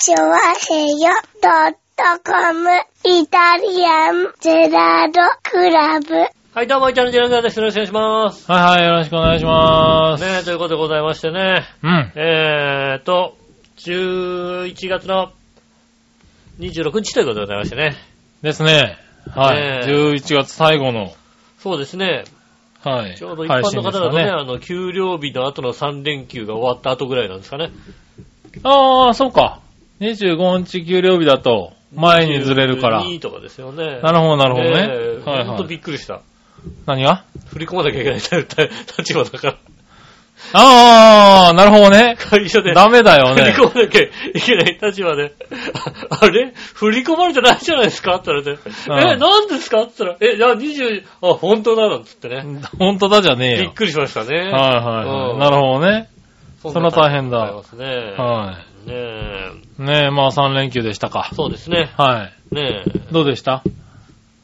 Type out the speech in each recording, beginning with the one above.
チョワヘヨドットコムイタリアンゼラードクラブ。はい、どうも、イタリアンジェラードです。よろしくお願いします。はいはい、よろしくお願いします。ねえ、ということでございましてね。うん。えーと、11月の26日ということでございましてね。ですね。はい。ねえ11月最後の、そうですね。はい。ちょうど一般の方だとね、あの、給料日の後の3連休が終わった後ぐらいなんですかね。ああ、そうか。25日給料日だと、前にずれるから。2とかですよね。なるほど、なるほどね。ねえほんとはいはい。びっくりした。何が？振り込まなきゃいけない 立場だから。ああ、なるほどね。会社で。ダメだよ振りね。込まなきゃいけない立場で、ああれ？振り込まれてないじゃないですか？って言われて、うんえ、何ですか？って言ったら、え、じゃあ20、あ、本当だなんつってね。本当だじゃねえよ。びっくりしましたね。はいはいはうんい。なるほどね。そんそれは大変だありますね。はねえ。い。ねえ、まあ3連休でしたか。そうですね。はい。ねえ。どうでした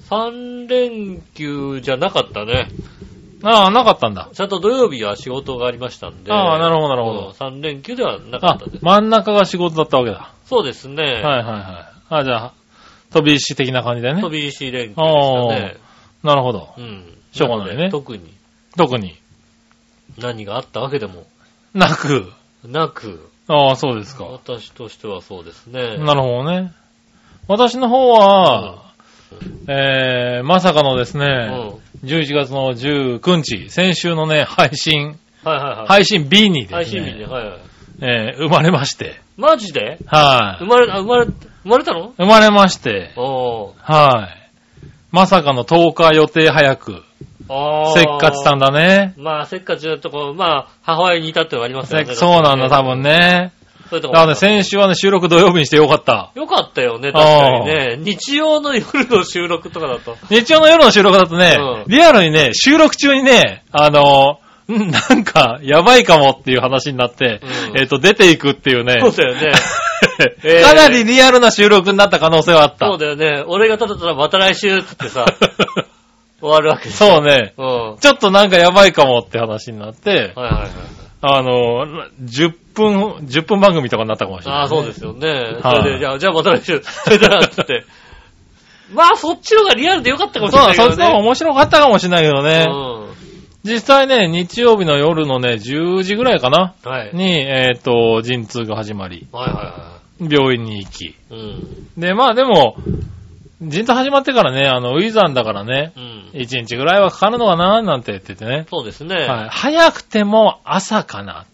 ？3連休じゃなかったね。ああ、なかったんだ。ちゃんと土曜日は仕事がありましたんで。ああなるほどなるほど3連休ではなかあったです、。真ん中が仕事だったわけだ。そうですね。はいはいはい。あ、じゃあ、飛び石的な感じでね飛。び石連休でしたね。なるほど。うん。しょうがないね特に特に何があったわけでもなく。なく、ああ、そうですか。私としてはそうですね。なるほどね。私の方は、えー、まさかのですね、うん。11月の19日、先週のね、配信、はいはいはい。配信 B にですね、配信日ね。はいはい。えー生まれまして、マジで？はい、生まれ、あ生まれ、生まれたの？生まれまして。はい、まさかの10日予定早く、あーせっかちさんだね。まあ、せっかちなとこ、まあ、母親に至ってはありますよね。そうなんだ、多分。ね。そういうとこだからね、先週はね、収録土曜日にしてよかった。よかったよね、確かにね。日曜の夜の収録とかだと。日曜の夜の収録だとね、うんリアルにね、収録中にね、あの、んなんか、やばいかもっていう話になって、うんえっ、と、出ていくっていうね。そうだよね。えーかなりリアルな収録になった可能性はあった。そうだよね。俺がただただまた来週ってさ、終わるわけですそうね。うん。はいちょっとなんかやばいかもって話になって、はいはい。あの、10分、10分番組とかになったかもしれない、ああ、そうですよね。そはいれで、じゃあ、じゃあまた来週、それでな、つって。まあ、そっちの方がリアルでよかったかもしそうだ、れないけどね。そっちの方が面白かったかもしれないけどね。う実際ね、日曜日の夜のね、10時ぐらいかな。ん。はい。に、えっ、と、陣痛が始まり、はいは病院に行き。いはい。うん。で、まあでも、陣痛始まってからね、あの、ウィザンだからね、うん。1日ぐらいはかかるのかななんて言っててね。そうですね。はい。早くても朝かな。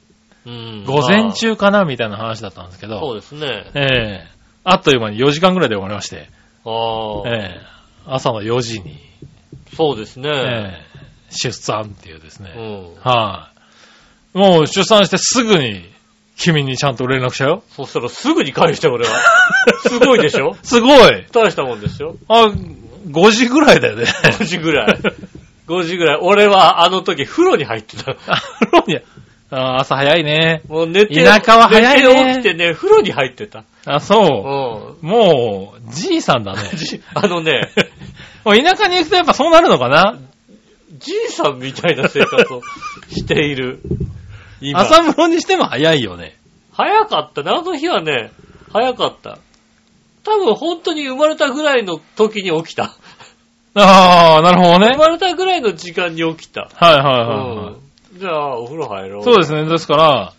うん。午前中かなみたいな話だったんですけまあそうど、ですね。ええあっという間に4時間ぐらいで終わりまして、ああ。ええ朝の4時に、そうですね。ええ出産っていうですね。うん。はい。もう出産してすぐに、君にちゃんと連絡したよ。そしたらすぐに返して、俺は。すごいでしょ？すごい大したもんですよ。あ、5時ぐらいだよね。5時ぐらい。5時ぐらい。俺はあの時風呂に入ってた。あいやあ朝早いね。もう寝て、田舎は早いね寝て起きてね、風呂に入ってた。あ、そうう。もう、じいさんだね。あのね、もう田舎に行くとやっぱそうなるのかな？じいさんみたいな生活をしている。今。朝風呂にしても早いよね。早かったね。あの日はね、早かった。多分本当に生まれたぐらいの時に起きた。ああ、なるほどね。生まれたぐらいの時間に起きた。はいはいはい、はいうん。じゃあ、お風呂入ろう。そうですね。ですから、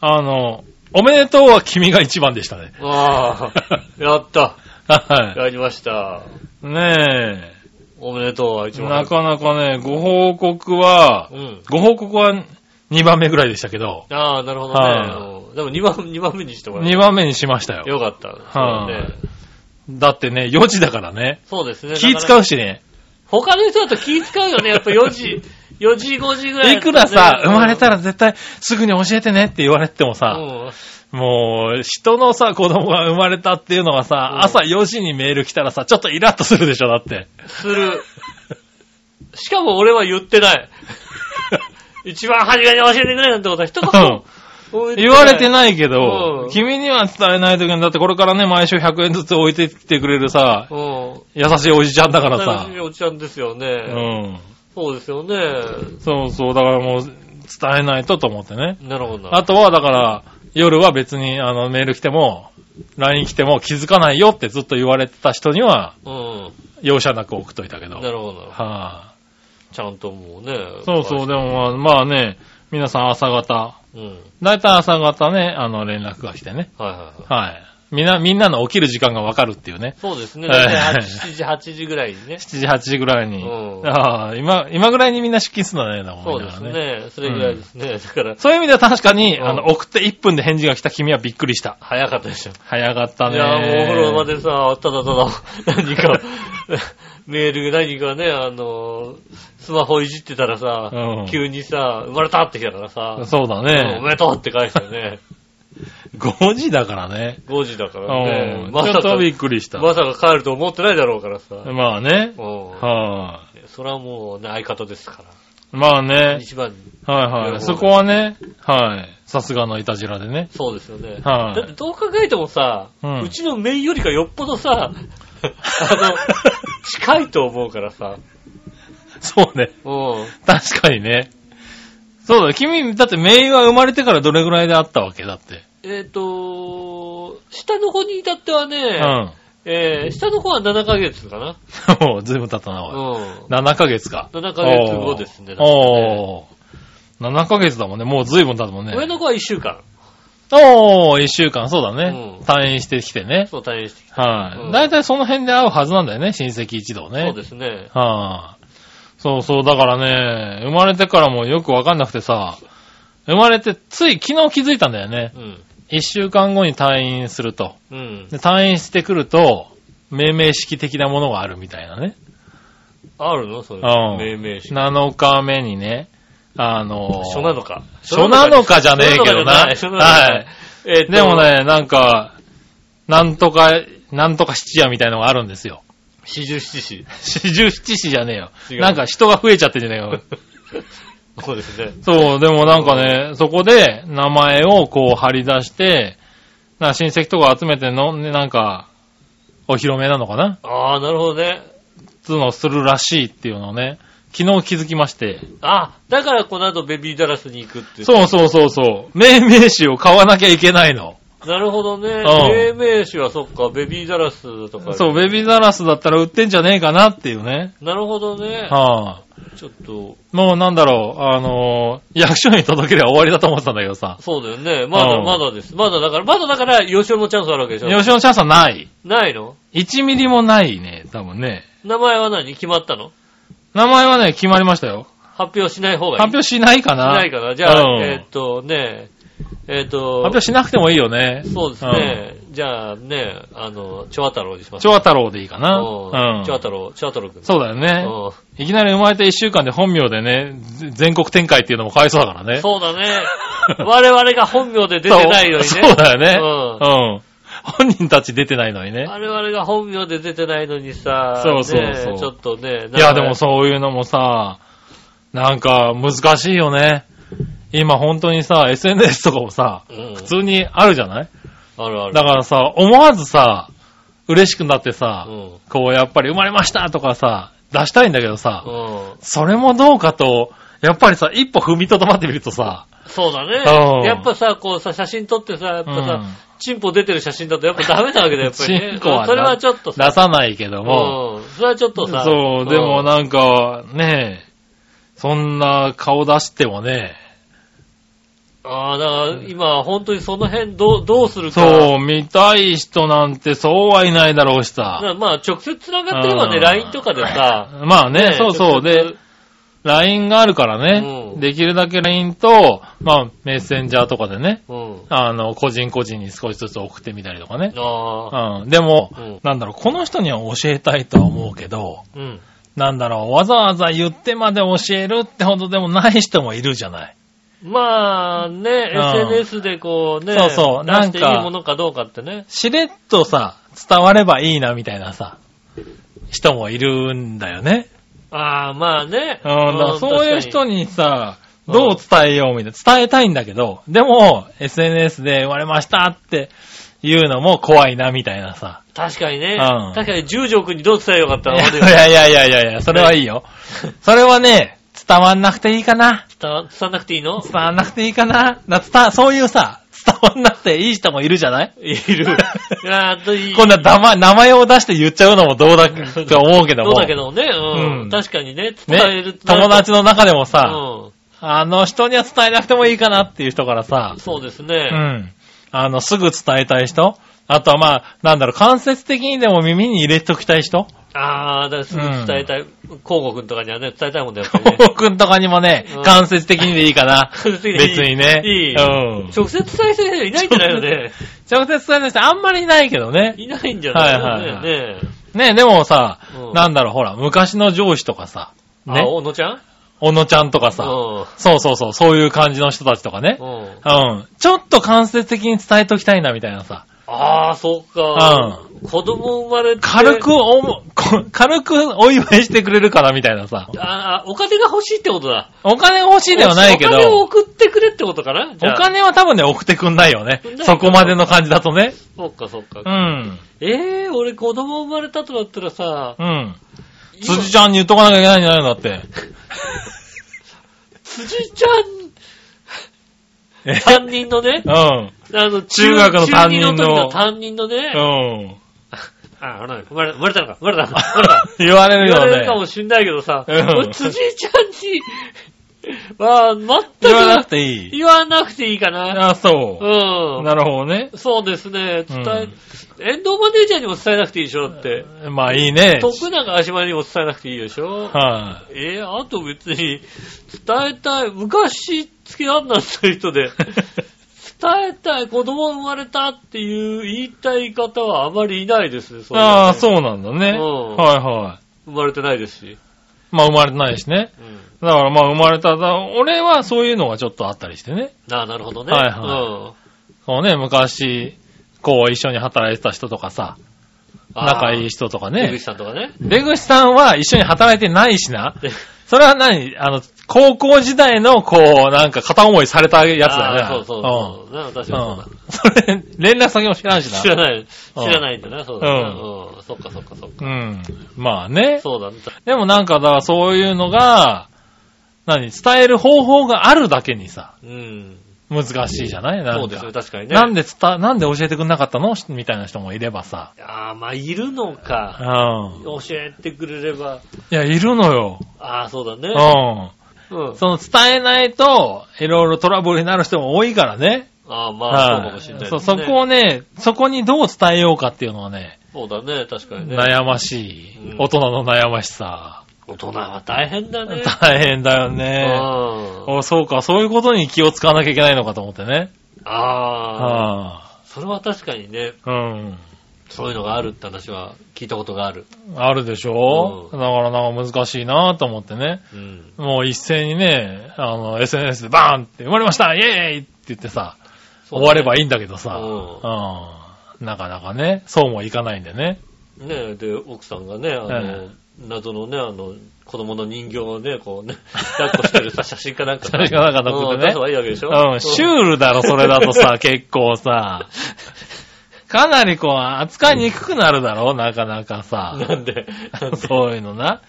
あの、おめでとうは君が一番でしたね。ああ、やった。はやりました。い。ねおめでとうは一え。番なかなかね、ご報告は、うん。ご報告は2番目ぐらいでしたけど、ああ、なるほどね。はうんでも2番、二番目にしてもら2番目にしましたよ。よかった。はね。だってね、4時だからね。そうですね。気使うしね。他の人だと気使うよね。やっぱ4時、4時、5時ぐらい、いくらさ、生まれたらら絶対すぐに教えてねって言われてもさ、うん。もう、人のさ、子供が生まれたっていうのがさ、うん朝4時にメール来たらさ、ちょっとイラッとするでしょ、だって。する。しかも俺は言ってない。一番初めに教えてくれなんてことは一言言われてい。ないけうどん、君には伝えないときに、だってこれからね、毎週100円ずつ置いてきてくれるさ、うん。優しいおじちゃんだからさ。おじちゃんですようね。ん。そうですよね。そうそう、だからもう、伝えないとと思ってね。なるほど。あとは、だから、夜は別に、あの、メール来ても、LINE 来ても気づかないよってずっと言われてた人には、うん。容赦なく送っといたけど。なるほど。はちゃんともうね。い、そうそう、でもまあ、まあね、皆さん朝方、うん。だいたい朝方ね、あの連絡が来てね。はいはいはい。はい。みんな、みんなの起きる時間がわかるっていうね。そうですね。ええ大体7時、8時ぐらいにね。7時、8時ぐらいに。うんああ、今、今ぐらいにみんな出勤するんだね、だもんそうです。ね。それぐらいですね。だから、そういう意味では確かに、うんあの、送って1分で返事が来た君はびっくりした。早かったでしょ。早かったね。いや、もうお風呂場でさ、ただただ、何か、メール何かね、あの、スマホいじってたらさ、うん急にさ、生まれたって来たからさ、そうだうんおね。めでとうって返したよね。5時だからね。5時だかうらね。ん。まさかちょっと、びっくりした。まさか帰ると思ってないだろうからさ。まあね。うんはそれはもうね、相方ですから。い。まあね。一番に。はいはい。そこはね、はい。さすがのいたじらでね。そうですよね。はいだってどう考えてもさ、ううんちのメイよりかよっぽどさ、あの、近いと思うからさ。そうね。うん。確かにね。そうだ、君、だってメイは生まれてからどれぐらいであったわけだって。えっ、と、下の子に至ってはうね、ん。えー下の子は7ヶ月かな。も うずいぶん経ったな、うおい。ん。7ヶ月か。7ヶ月後ですね。おー。7ヶ月だもんね。もうずいぶん経ったもんね。上の子は1週間。おー、1週間、そうだね。うん退院してきてね。そう、退院してきはい。うんだいたいその辺で会うはずなんだよね、親戚一同て。ね。そうですね。はい。そうそう、だからね、生まれてからもよくわかんなくてさ、生まれてつい昨日気づいたんだよね。うん。一週間後に退院すると。うん。で退院してくると、命名式的なものがあるみたいなね。あるの？それ。うん命名式。7日目にね、あのー初なのか。初なのかじゃねえけどな。初なのかはい。。えーとでも。ね、なんか、なんとか、なんとか七夜みたいのがあるんですよ。四十七士。四十七士じゃねえよなんか人が増えちゃってんじゃねえよ。そうですね。そう、でもなんかね、そこで名前をこう貼り出して、な親戚とか集めての、ね、なんか、お披露目なのかなああ、なるほどね。つうのをするらしいっていうのをね、昨日気づきまして。あ、だからこの後ベビーダラスに行くって。そうそうそうそう。命名詞を買わなきゃいけないの。なるほどね。うん命名詞はそっか、ベビーダラスとか。そう、ベビーザラスだったら売ってんじゃねえかなっていうね。なるほどね。はあ、ちょっと、もうなんだろう、あのー役所に届ければ終わりだと思ってたんだけどさ。そうだよね。まだうんまだです。まだだから、まだだから、吉尾のチャンスあるわけでしょ。吉野チャンスはない。ないの？1ミリもないね、多分ね。名前は何？決まったの？名前はね、決まりましたよ。発表しない方がいい。発表しないかなしないかな。じゃあ、うんえーっとね、えーっと、発表しなくてもいいよね。そうですね。じゃあね、あの、チョア太郎にします。チョア太郎でいいかな。うんうんチョア太郎、チョア太郎くん。そうだよね。ういきなり生まれて1週間で本名でね、ぜ全国展開っていうのもかわいそうだからね。んそうだね。我々が本名で出てないのにね。そうだよね。ううん。本人たち出てないのにね。我々が本名で出てないのにさ、そうそうそうねちょっとね、いや、でもう。そういうのもさ、なんか難しいよね。今本当にさ、SNS とかもさ、うん普通にあるじゃない？あるある。だからさ、思わずさ、嬉しくなってさ、うん。こうやっぱり生まれましたとかさ、出したいんだけどさ、うん。それもどうかと、やっぱりさ、一歩踏みとどまってみるとさ、そうだねうん。やっぱさ、こうさ、写真撮ってさ、やっぱさうん、チンポ出てる写真だとやっぱダメなわけだよ、やっぱりね。チンコはなそれはちょっとさ、出さないけども、うん。それはちょっとさ、そう、でもんなんか、ねえ、そんな顔出してもね、ああ、だから今、本当にその辺どう、どうするか。そう、見たい人なんてそうはいないだろうしさ。まあ、直接繋がってればね、うん LINE とかでさ、まあね、そうそう。で、LINE があるからね、うんできるだけ LINE と、まあ、メッセンジャーとかでね、うん。あの、個人個人に少しずつ送ってみたりとかね。ああ、うん。でも、うんなんだろう、この人には教えたいとは思うけど、うん。なんだろう、わざわざ言ってまで教えるってほどでもない人もいるじゃない。まあね、うん SNS でこうね、そうそう出していいなんかものかどうかってね。しれっとさ、伝わればいいなみたいなさ、人もいるんだよね。ああ、まあね。うん、だからそういう人に。にさ、うんどう伝えようみたいな、伝えたいんだけど、でも、SNS で生まれましたって言うのも怖いなみたいなさ。確かにね。うん確かに十条くんにどう伝えよかったいのやいやいやいやいや、それはいいよ。それはね、伝わんなくていいかな。伝わ伝わんなくていいの？伝わんなくていいかな。な伝そういうさ、そんなっていい人もいるじゃない？いる。いやーといい。こんな名前名前を出して言っちゃうのもどうだと思うけども。そうだけどね、うん。うん確かにね、伝えねる。、友達の中でもうさ、ん。あの人には伝えなくてもいいかなっていう人からさ、そうですうね。ん。あの、すぐ伝えたい人あとはまあ、なんだろう、間接的にでも耳に入れときたい人あー、だからすぐ伝えたい。コウゴくんとかにはね、伝えたいもんだよ、ね。僕んとかにもねうん、間接的にでいいかな。別にね。いい。うん。直接伝えてる人いないんじゃないよね。直接伝えた人あんまりいないけどね。いないんじゃないのはいはいはいねね、でもさう、んなんだろう、ほら、昔の上司とかさ、あ、ね、小野ちゃん？小野ちゃんとかさ、うそうそうそう、そういう感じの人たちとかねん。。うん。うん。ちょっと間接的に伝えときたいな、みたいなさ。ああ、そっか。子供生まれて。軽くお軽くお祝いしてくれるから、みたいなさ。ああ、お金が欲しいってことだ。お金欲しいではないけど、お金を送ってくれってことかな？お金は多分ね、送ってくんないよねそこまでの感じだとね。そっかそっか。うん。ええ俺子供生まれたとなったらさ、うん。今辻ちゃんに言っとかなきゃいけないんじゃないの？だって。辻ちゃえ？ん、担任のね、うん。あの、中学の担任の中二時の担任のね、うん。あ、あのね生まれ、生まれたのか、生まれたのか、生まれたのか。言われる言わ。れるかもしんないけどさ、うん俺辻ちゃんに、ま あ、全く言わなくていい。言わなくていいかな。あ、そうう。ん。なるほどね。そうですね。伝え、うん遠藤マネージャーにも伝えなくていいでしょだって。まあいいね。徳永足前にも伝えなくていいでしょはえー、あと別に、伝えたい、昔付き合んなった人で、伝えたい、子供生まれたっていう言いたい方はあまりいないですね。い。それはねああ、そうなんだね。うんはいはい。生まれてないですし。まあ生まれてないしね。うん。だからまあ生まれた、だ俺はそういうのがちょっとあったりしてね。ああ、なるほどね。はいはそうね、昔、こう一緒に働いてた人とかさ、うん。仲いい人とかね。出ね口。さんとかね。出口さんは一緒に働いてないしな。で それは何？あの、高校時代のこう、なんか片思いされたやつだよね。そうそうそう。な確かにそうん。それ、連絡先も知らんしな。知らない。うん知らないんだな、そうだな。ううん。そっかそっかそっか。うん。まあね。そうだね。でもなんか、だからそういうのが、何？伝える方法があるだけにさ、うん。難しいじゃない？なんかそうですね、確かにね。なんで伝、なんで教えてくんなかったの？みたいな人もいればさ。ああ、まあ、いるのうか。ん。教えてくれれば。いや、いるのよ。ああ、そうだね。うん。うん。その伝えないと、いろいろトラブルになる人も多いからね。ああ、まあ、そうかはいもしれないそう。そこをね、そこにどう伝えようかっていうのはね、そうだね、確かにね。悩ましい。うん大人の悩ましさ。大人は大変だね。大変だようね。ん。おそうか、そういうことに気を使わなきゃいけないのかと思ってね。ああ。はそれは確かにね、あ、うん。そういうのがあるって話は聞いたことがある。あるでしょ、うんだからなんか難しいなと思ってね。うん。もう一斉にね、あの、SNS でバーンって生まれましたイェーイって言ってさ、終わればいいんだけどさ、ううん。なかなかね、そうもいかないんでね。ねえ、で、奥さんがね、あの、え謎のね、あの、子供の人形をね、こうね、抱っこしてるさ、写真かなんかさ。写真かなんか載っててねうん出せばいいわけでしょ？うん、シュールだろ、それだとさ、結構さ。かなりこう、扱いにくくなるだろ、なかなかさ。なんで、そういうのな。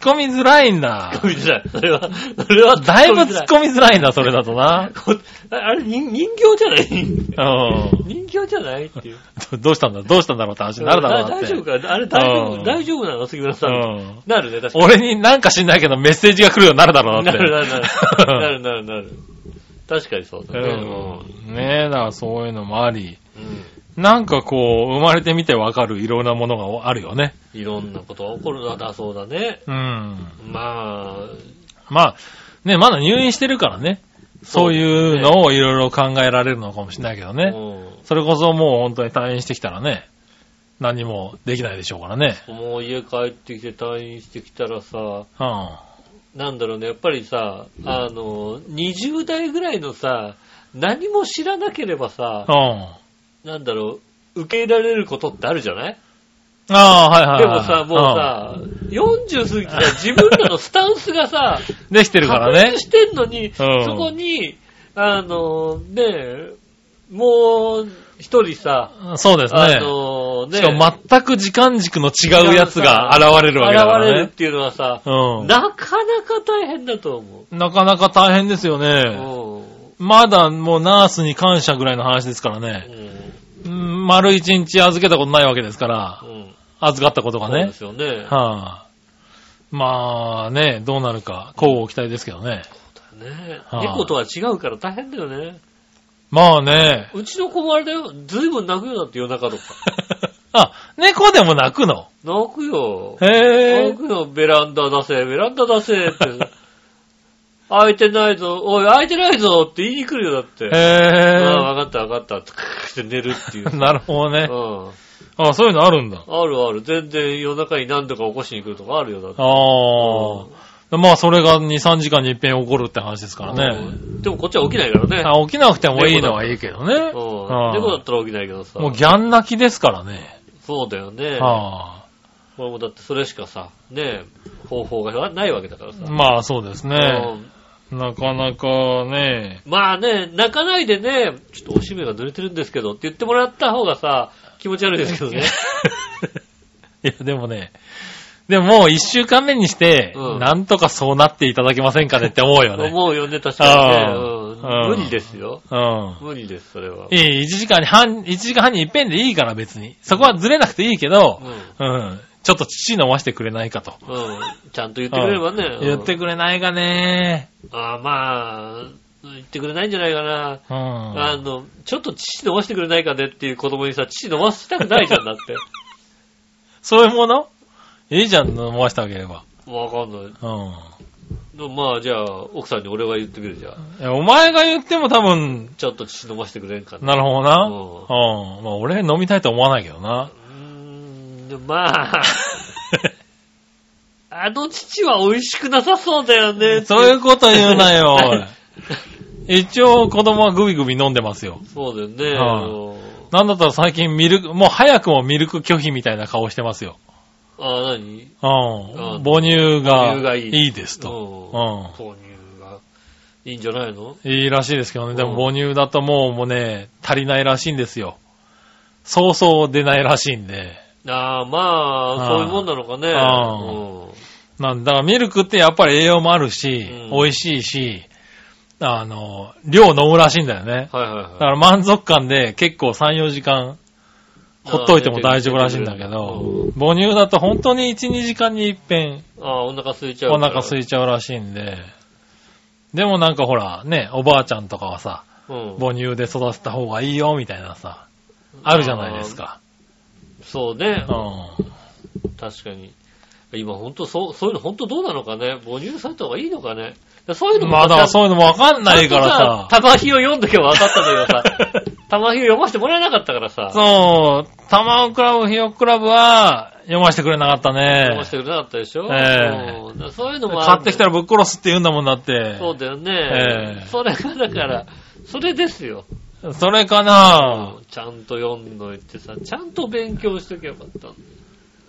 突っ込みづらいんだ突っ。込みづらい。それは、それはだいぶ突っみ込みづらいんだ、それだとな。こ ああれ、人人形じゃない？うん。人形じゃないっていう。ど どうしたんだ？どうしたんだろうって話になるだろうなって。大丈夫か？あれ大丈夫、うん大丈夫なの？杉村さん。うん。なるね、確かに。俺になんか知んないけどメッセージが来るようになるだろうなって。なるなるなる。なるなるなる。確かにそうだね。うん。ねえ、だからそういうのもあり。うんなんかこう、生まれてみてわかるいろんなものがあるよね。いろんなことが起こるのだそうだね。うん。まあ、まあ、ね、まだ入院してるからね。そういうのをいろいろ考えられるのかもしれないけどね。うそれこそもう本当に退院してきたらね、何もできないでしょうからね。ん。もう家帰ってきて退院してきたらさ、うん。なんだろうね、やっぱりさ、あの、20代ぐらいのさ、何も知らなければさ、うん。なんだろう、受け入れられることってあるじゃない？ああ、はいはいはい。でもさ、もうさ、40過ぎてさ、自分らのスタンスがさ、うん、できてるからね。してんのに、んそこに、あの、ねえ、もう一人さ、そうですあね。のね、しかも全く時間軸の違うやつが現れるわけだからね。現れるっていうのはさ、うん。なかなか大変だと思う。なかなか大変ですよね。うんまだもうナースに感謝ぐらいの話ですからうね。ん。うん丸一日預けたことないわけですからう、ん。預かったことがねそうで。すよね。はあ、まあね、どうなるか、交互期待ですけどね。ねはあ猫とは違うから大変だよね。まあね。うちの子もあれだよ。ずいぶん泣くようになって夜中とか。あ、猫でも泣くの？泣くよ。へえ。泣くよ。ベランダ出せ、ベランダ出せって。開いてないぞ、おい、開いてないぞって言いに来るよ、だって。へああ、え。わかったわかったって、クーって寝るっていう。なるほどね。うん。あ、そういうのあるんだ。あるある。全然夜中に何度か起こしに来るとかあるよ、だって。ああ。まあ、それが2、3時間に一遍起こるって話ですからね。うんでもこっちは起きないからね。あ起きなくてもいいのはいいけどね。うん。ああ猫だったら起きないけどさ。もうギャン泣きですからね。そうだよね。あこれもだってそれしかさ、ね方法がないわけだからさ。あ。まあ、そうですね。うんなかなかね。まあね、泣かないでね、ちょっとおしめが濡れてるんですけどって言ってもらった方がさ、気持ち悪いですけどね。いや、でもね、でももう一週間目にして、うんなんとかそうなっていただけませんかねって思うよね。思うよね、確かにね。無理ですよ。うん。無理です、それは。いい、1時間に半、1時間半に一遍でいいから別に。そこはずれなくていいけど、うん。ちょっと乳飲ましてくれないかと。うん。うん。ちゃんと言ってくれればね。うん言ってくれないかね。ああ、まあ、言ってくれないんじゃないかな。うん。あの、ちょっと乳飲ませてくれないかねっていう子供にさ、乳飲ませたくないじゃん、だって。そういうもの？いいじゃん、飲ましてあげれば。わかんない。うん。まあ、じゃあ、奥さんに俺は言ってくるじゃん。お前が言っても多分、ちょっと乳飲ませてくれんかな。なるほどな。ううん。まあ俺飲みたいと思わないけどな。まあ、あの乳は美味しくなさそうだよね。そういうこと言うなよ、一応子供はグビグビ飲んでますよ。そうだよね。はいあのなんだったら最近ミルク、もう早くもミルク拒否みたいな顔してますよ。あ、何？うん。あ母乳が母乳がいいいいですと。うん。う豆乳がいいんじゃないの？ん。いいらしいですけどね。でもうん母乳だともうもうね、足りないらしいんですよ。そうそう出ないらしいんで。ああ、まあ、そういうもんなのかね。あうんなんだからミルクってやっぱり栄養もあるし、うん美味しいし、あの、量飲むらしいんだよね。はいはいはい。だから満足感で結構3、4時間ほっといても大丈夫らしいんだけど、母乳だと本当に1、2時間に一遍ああ、お腹空いちゃうお。腹空いちゃうらしいんで、でもなんかほら、ね、おばあちゃんとかはさ、うん。母乳で育てた方がいいよみたいなさ、あるじゃないですか。そうねう。ん。確かに。今ほんとそう、そういうのほんとどうなのかね？母乳された方がいいのかね？そういうのもまあだそういうのもわかんないからさ、玉ひを読んどけば分かったんだけどさ、玉ひを 読ませてもらえなかったからさ、そう、タマオクラブ、ヒヨクラブは読ませてくれなかったね読ま。せてくれなかったでしょ？ええうんだからそういうのも買ってきたらぶっ殺すって言うんだもんだって。そうだよね。ええそれがだから、それですよ。それかな？ちゃんと読んどいてさ、ちゃんと勉強しとけばよかった。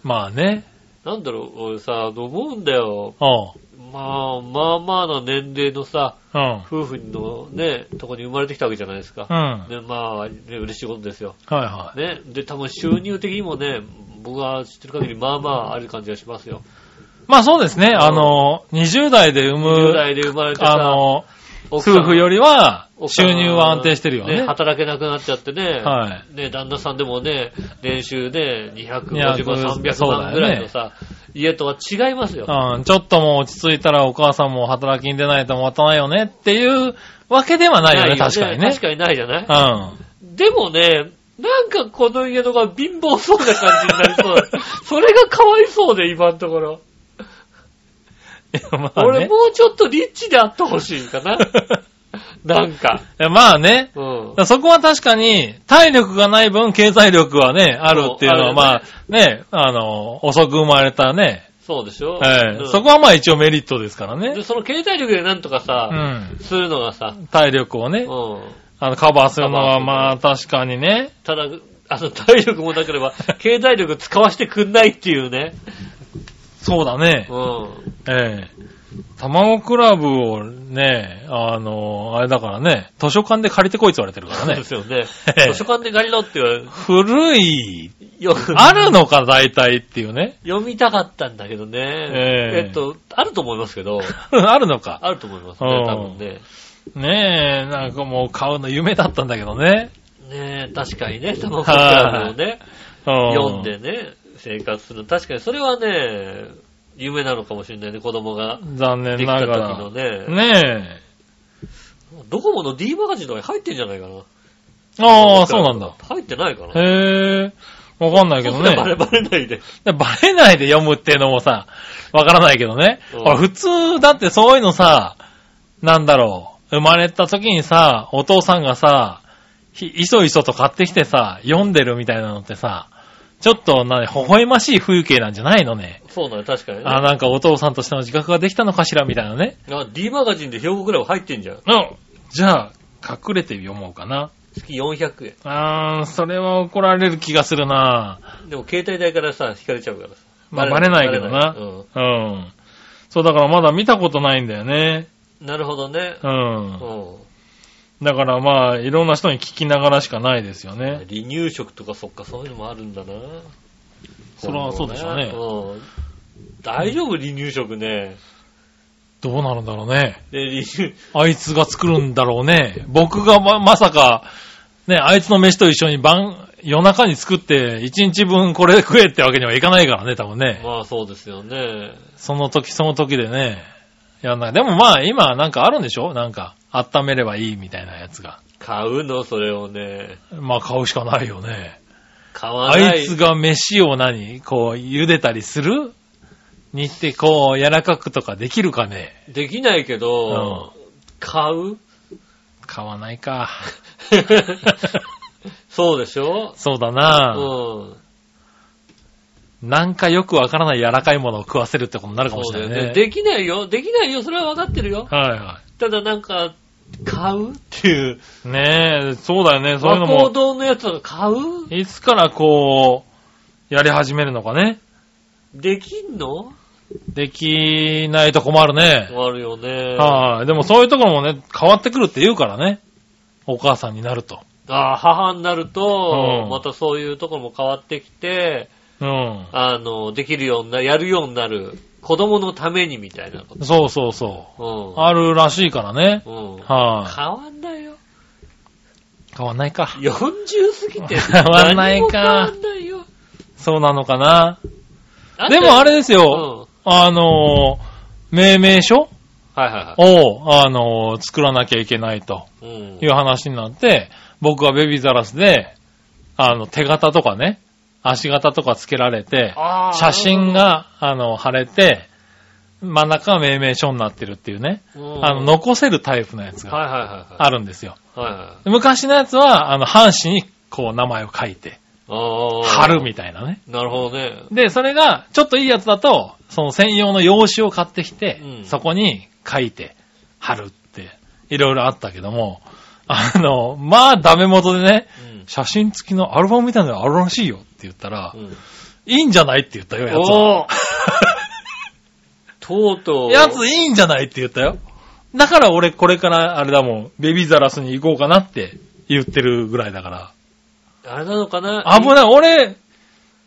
まあね。なんだろう、俺さ、思うんだよ。おう。まあ、まあまあな年齢のさ、うん。夫婦のね、とこに生まれてきたわけじゃないですか。うん。はいね、まあ、ね、嬉しいことですよ。はい。ね、で、多分収入的にもね、僕が知ってる限り、まあまあある感じがしますよ。まあそうですね。あの、20代で産10む、代で生まれてさ、あの、夫婦よりは収入は安定してるよね。働けなくなっちゃってね。はね、旦那さんでもね、年収で250 200万、300万ぐらいのさ、家とは違いますよ。うん、ちょっともう落ち着いたらお母さんも働きに出ないと持たないよねっていうわけではないよね、確かにね確。かにないじゃないうん。でもね、なんかこの家のが貧乏そうな感じになりそう。それがかわいそうで、今のところ。まあね。俺もうちょっとリッチであってほしいかな。なんか。まあね。うん。そこは確かに、体力がない分、経済力はね、あるっていうのは、まあ、ね、あの、遅く生まれたね、そうでしょええうんそこはまあ一応メリットですからねで。その経済力でなんとかうさ、ん。するのがさ、体力をね、うん。あの、カバーするのはまあ確かにね。ただ、あの、体力もなければ、経済力使わせてくんないっていうね。そうだねう。ん。ええ卵クラブをね、あの、あれだからね、図書館で借りてこいって言われてるからねそうで。すよね。ええ図書館で借りろって言われ古い、よあるのか大体っていうね。読みたかったんだけどね。えええっと、あると思いますけど、あるのか。あると思いますね、うん多分ね。ねえ、なんかもう買うの夢だったんだけどね。ねえ、確かにね、たまごっちクラブをね、うん読んでね、生活する。確かにそれはね、夢なのかもしれないね、子供が残念できた時ながのね。ら。ねドコモの D マガジンとかに入ってんじゃないかな。え。ああ、そうなんだ。入ってないかな。へえ。わかんないけどね。バレバレないで。でバレないで読むっていうのもさ、わからないけどね。うん普通、だってそういうのさ、なんだろう。生まれた時にさ、お父さんがさ、ひいそいそと買ってきてさ、読んでるみたいなのってさ、ちょっと、なに、微笑ましい風景なんじゃないのね。そうなの、確かにね。あ、なんかお父さんとしての自覚ができたのかしらみたいなね。あ D マガジンで兵庫クラブ入ってんじゃん。うん。じゃあ、隠れて読もうかな。月400円。あー、それは怒られる気がするなでも携帯代からさ、引かれちゃうからさ。まあバレないけどなバレないうん。そう、だからまだ見たことないんだよね。うん。なるほどね。う。うんん。だからまあ、いろんな人に聞きながらしかないですよね。離乳食とかそっか、そういうのもあるんだな。それはそうでしょうねうん。大丈夫？離乳食ね。どうなるんだろうね。で、あいつが作るんだろうね。僕がま、まさか、ね、あいつの飯と一緒に晩、夜中に作って、一日分これ食えってわけにはいかないからね、多分ね。まあそうですよね。その時その時でね。やんない。でもまあ、今なんかあるんでしょ？なんか、温めればいいみたいなやつが。買うの、それをね。まあ、買うしかないよね。買わない。あいつが飯を何？こう、茹でたりする？煮ってこう、柔らかくとかできるかね？できないけど、買う？買わないか。そうでしょ？そうだな、うん。なんかよくわからない柔らかいものを食わせるってことになるかもしれないね。ね。できないよ。できないよ。それは分かってるよ。はいはただなんか、買う？っていう。い。ねえ、そうだよね。そういうのも、堂のやつが買う？いつからこう、やり始めるのかね。できんの？できないと困るね。あるよね。はい。でもそういうところもね、変わってくるって言うからね。お母さんになると。ああ、母になると、うんまたそういうところも変わってきて、うん。あの、できるようにな、やるようになる。子供のためにみたいなこそうそうそと。う。あるらしいからね。うん。うん。はい、変わんないよ。変わんないか。40過ぎて。変わんないか変わんないよ。そうなのかな。でもあれですうん。よ。あのー、命名書はいはいはい。を、あのー、作らなきゃいけないとうんいう話になって、僕はベビーザラスで、あの、手形とかね、足形とかつけられて、写真、が、あの、貼れて、真ん中が命名書になってるっていうね、うんあの、残せるタイプのやつが。あるんですよ。昔のやつは、あの、半紙にこう名前を書いて。貼るみたいなね。なるほどね。で、それが、ちょっといいやつだと、その専用の用紙を買ってきて、うんそこに書いて、貼るって、いろいろあったけども、あの、まあ、ダメ元でね、うん。写真付きのアルバムみたいなのがあるらしいよって言ったら、うんいいんじゃないって言ったよ、やつは。とうとう。やついいんじゃないって言ったよ。だから俺これからあれだもん、ベビーザラスに行こうかなって言ってるぐらいだから。あれなのかな？危ない。俺、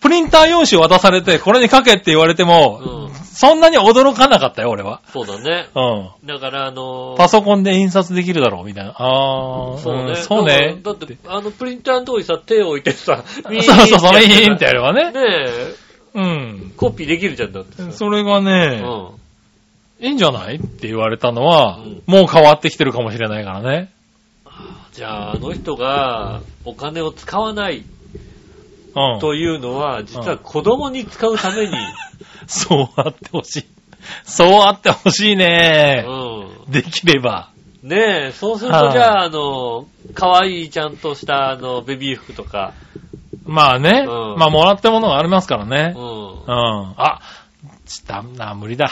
プリンター用紙を渡されて、これに書けって言われても、うん。そんなに驚かなかったよ、俺は。そうだね。うん。だから、あのーパソコンで印刷できるだろう、みたいな。あー、そうね。んそうね。だって、あの、プリンターのとこにさ、手を置いてさ、そうそうそう、ミいいってやればね。ねえ、うん。コピーできるじゃんだってさ。それがうね、ん。いいんじゃないって言われたのは、うんもう変わってきてるかもしれないからね。じゃあ、あの人がお金を使わないうん。というのは、実は子供に使うために、そうあってほしい。そうあってほしいね。うできれば。ん。ねえ、そうすると、はいじゃあ、あの、可愛いちゃんとした、あの、ベビー服とか、まあね。うんまあもらったものがありますからねう。ん。うん。あ、ちだな、無理だ。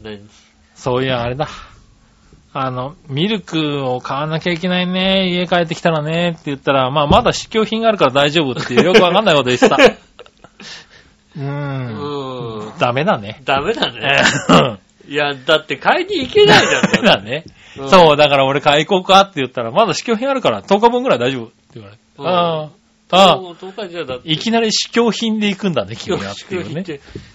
何？そういや、あれだ。あの、ミルクを買わなきゃいけないね。家帰ってきたらね。って言ったら、まあまだ試供品があるから大丈夫っていうよくわかんないこと言ってた。うーん。うん。ダメだね。ダメだえね。ーいや、だって買いに行けないじゃん。ダメだね。うんそう、だから俺買い行こうかって言ったら、まだ試供品あるから10日分くらい大丈夫って言われて。うんああ。ああ。もう10日じゃだって。いきなり試供品で行くんだね、君はっていうね。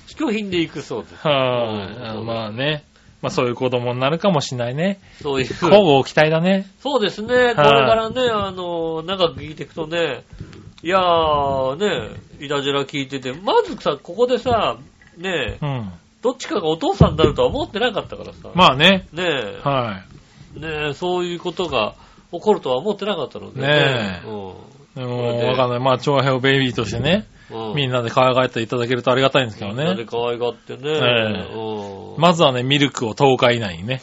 試供品で、行くそうです。はい、うんまあね。まあそういう子供になるかもしれないね。そういう。交互期待だね。そうですね。これからね、あの、長く聞いていくとね、いやー、ね、いたじら聞いてて、まずさ、ここでさ、ね、うん。どっちかがお父さんになるとは思ってなかったからさ。まあね。ねえ、はねえ、そういうことが起こるとは思ってなかったのでねえうんい。でも、わかんない。まあ、長編をベイビーとしてね、うん。みんなで可愛がっていただけるとありがたいんですけどみんなでね。可愛がってね。ええうんまずはね、ミルクを10日以内にね、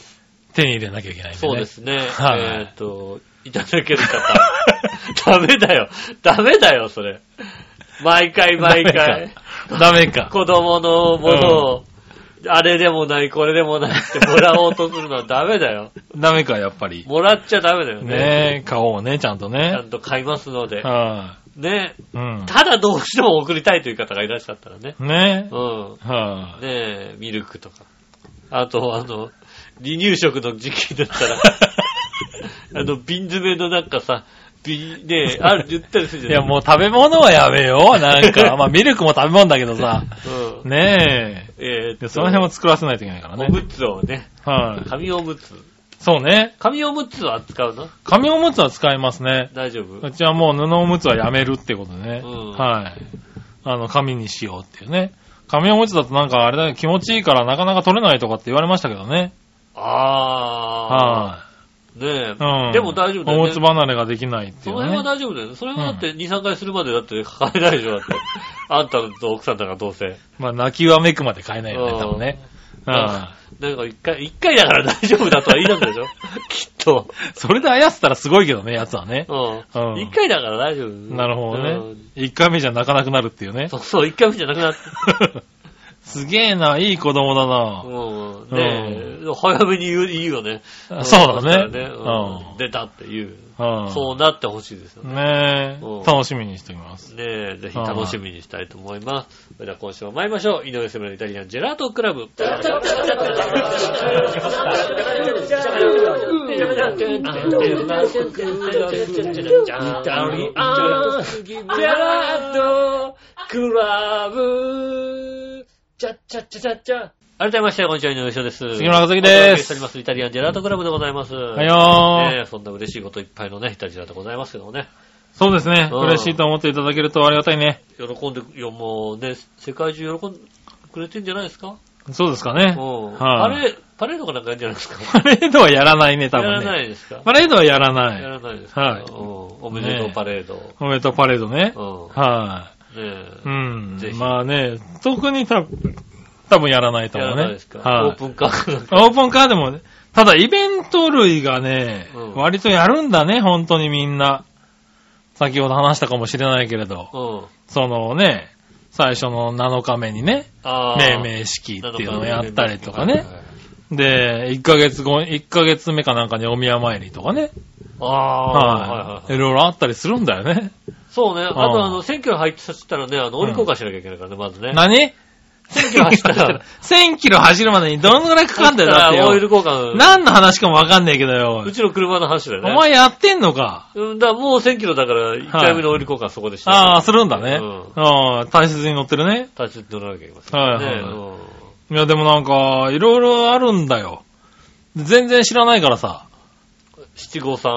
手に入れなきゃいけないんでね。そうですね。はいえーっと、いただける方。ダメだよ。ダメだよ、それ。毎回毎回。ダメか。子供のものを、あれでもない、これでもないってもらおうとするのはダメだよ。ダメか、やっぱり。もらっちゃダメだよね。ねえ、買おうね、ちゃんとちゃね。んと買いますので。はね。い。うん。ただどうしても送りたいという方がいらっしゃったらね。ねうん。はねえ、ミルクとか。あと、あの、離乳食の時期だったら、あの、瓶詰めのなんかさ、瓶、ねえ、ある、言ったりするじい。いゃない？や、もう食べ物はやめよう。なんか、まあ、ミルクも食べ物だけどさ。うん。ねええ。ーその辺も作らせないといけないからね。おむつをね、はい。紙おむつ。そうね。紙おむつは扱うの？紙おむつは使いますね。大丈夫？うちはもう布おむつはやめるってことでね。うんはい。あの、紙にしようっていうね。紙おむつだとなんかあれだけ気持ちいいからなかなか取れないとかって言われましたけどね。あはあ。ねえ。い。うん。でも大丈夫だよね。おむつ離れができないっていうその辺はね。大丈夫だよね。それはだって2、3回するまでだってかかれないでしょ、だって。あんたと奥さんだからどうせ。まあ、泣きわめくまで買えないよね、多分ね。うんはなんか一回、一回だから大丈夫だとは言いたんでしょ？きっと。い。それであやせたらすごいけどね、やつはね。う。うんん一回だから大丈夫。なるほどうんね。一回目じゃ泣かなくなるっていうねそ。うそう、一回目じゃなくなって。すげえな、いい子供だな。うん。ねえ、早めに言う、いいよね。そうだねね。ううんん。出たっていう。うんそうなってほしいですよね。ねうんえ。楽しみにしておきます。ねえ、ぜひ楽しみにしたいと思います。それでは今週も参りましょう。井上セブンのイタリアンジェラートクラブ。改めまして、こんにちは、井上翔です。杉村和樹ですお届けしております。イタリアンジェラートクラブでございます。ははいよー。そんな嬉しいこといっぱいのね、イタリアンでございますけどもね。そうですね。うん嬉しいと思っていただけるとありがたいね。喜んで、いやもうね、世界中喜んでくれてんじゃないですか？そうですかね。うん。はいパレパレードかなんかやるんじゃないですか？パレードはやらないね、多やら分ね。ないですか？パレードはやらやない。らないですか？はいうん。おめでとうねパレード。おめでとうパレードねう。ん。はねい。うんまあね、特に多分、多分やらないとや思うねらないですか。。オはい。ープンカーオープンカーでもね、ただイベント類がね、うん割とやるんだね、本当にみんな。先ほど話したかもしれないけれど、うん。そのね、最初の7日目にね。命名式っていうのをやったりとかね。で、1ヶ月後、1ヶ月目かなんかにお宮参りとかね。ああ、はいはいはい。はい。いろいろあったりするんだよね。そうね。あんとあの、選挙に入ってさせたらね、あの、折り交換しなきゃいけないからね、まずね。何？選挙走ったら、1000キロ走るまでにどのぐらいかかんだよ、だってオイルよ。交換。何の話かもわかんねえけどよう。ちの車の話だよね。お前やってんのか？うん、だからもう1000キロだから、1回目のオイル交換そこでして。ああ、するんだね。うああ、大切に乗ってるね。立ち乗らなきゃいけません。はいはいうんいや、でもなんか、いろいろあるんだよ。全然知らないからさ。七五三、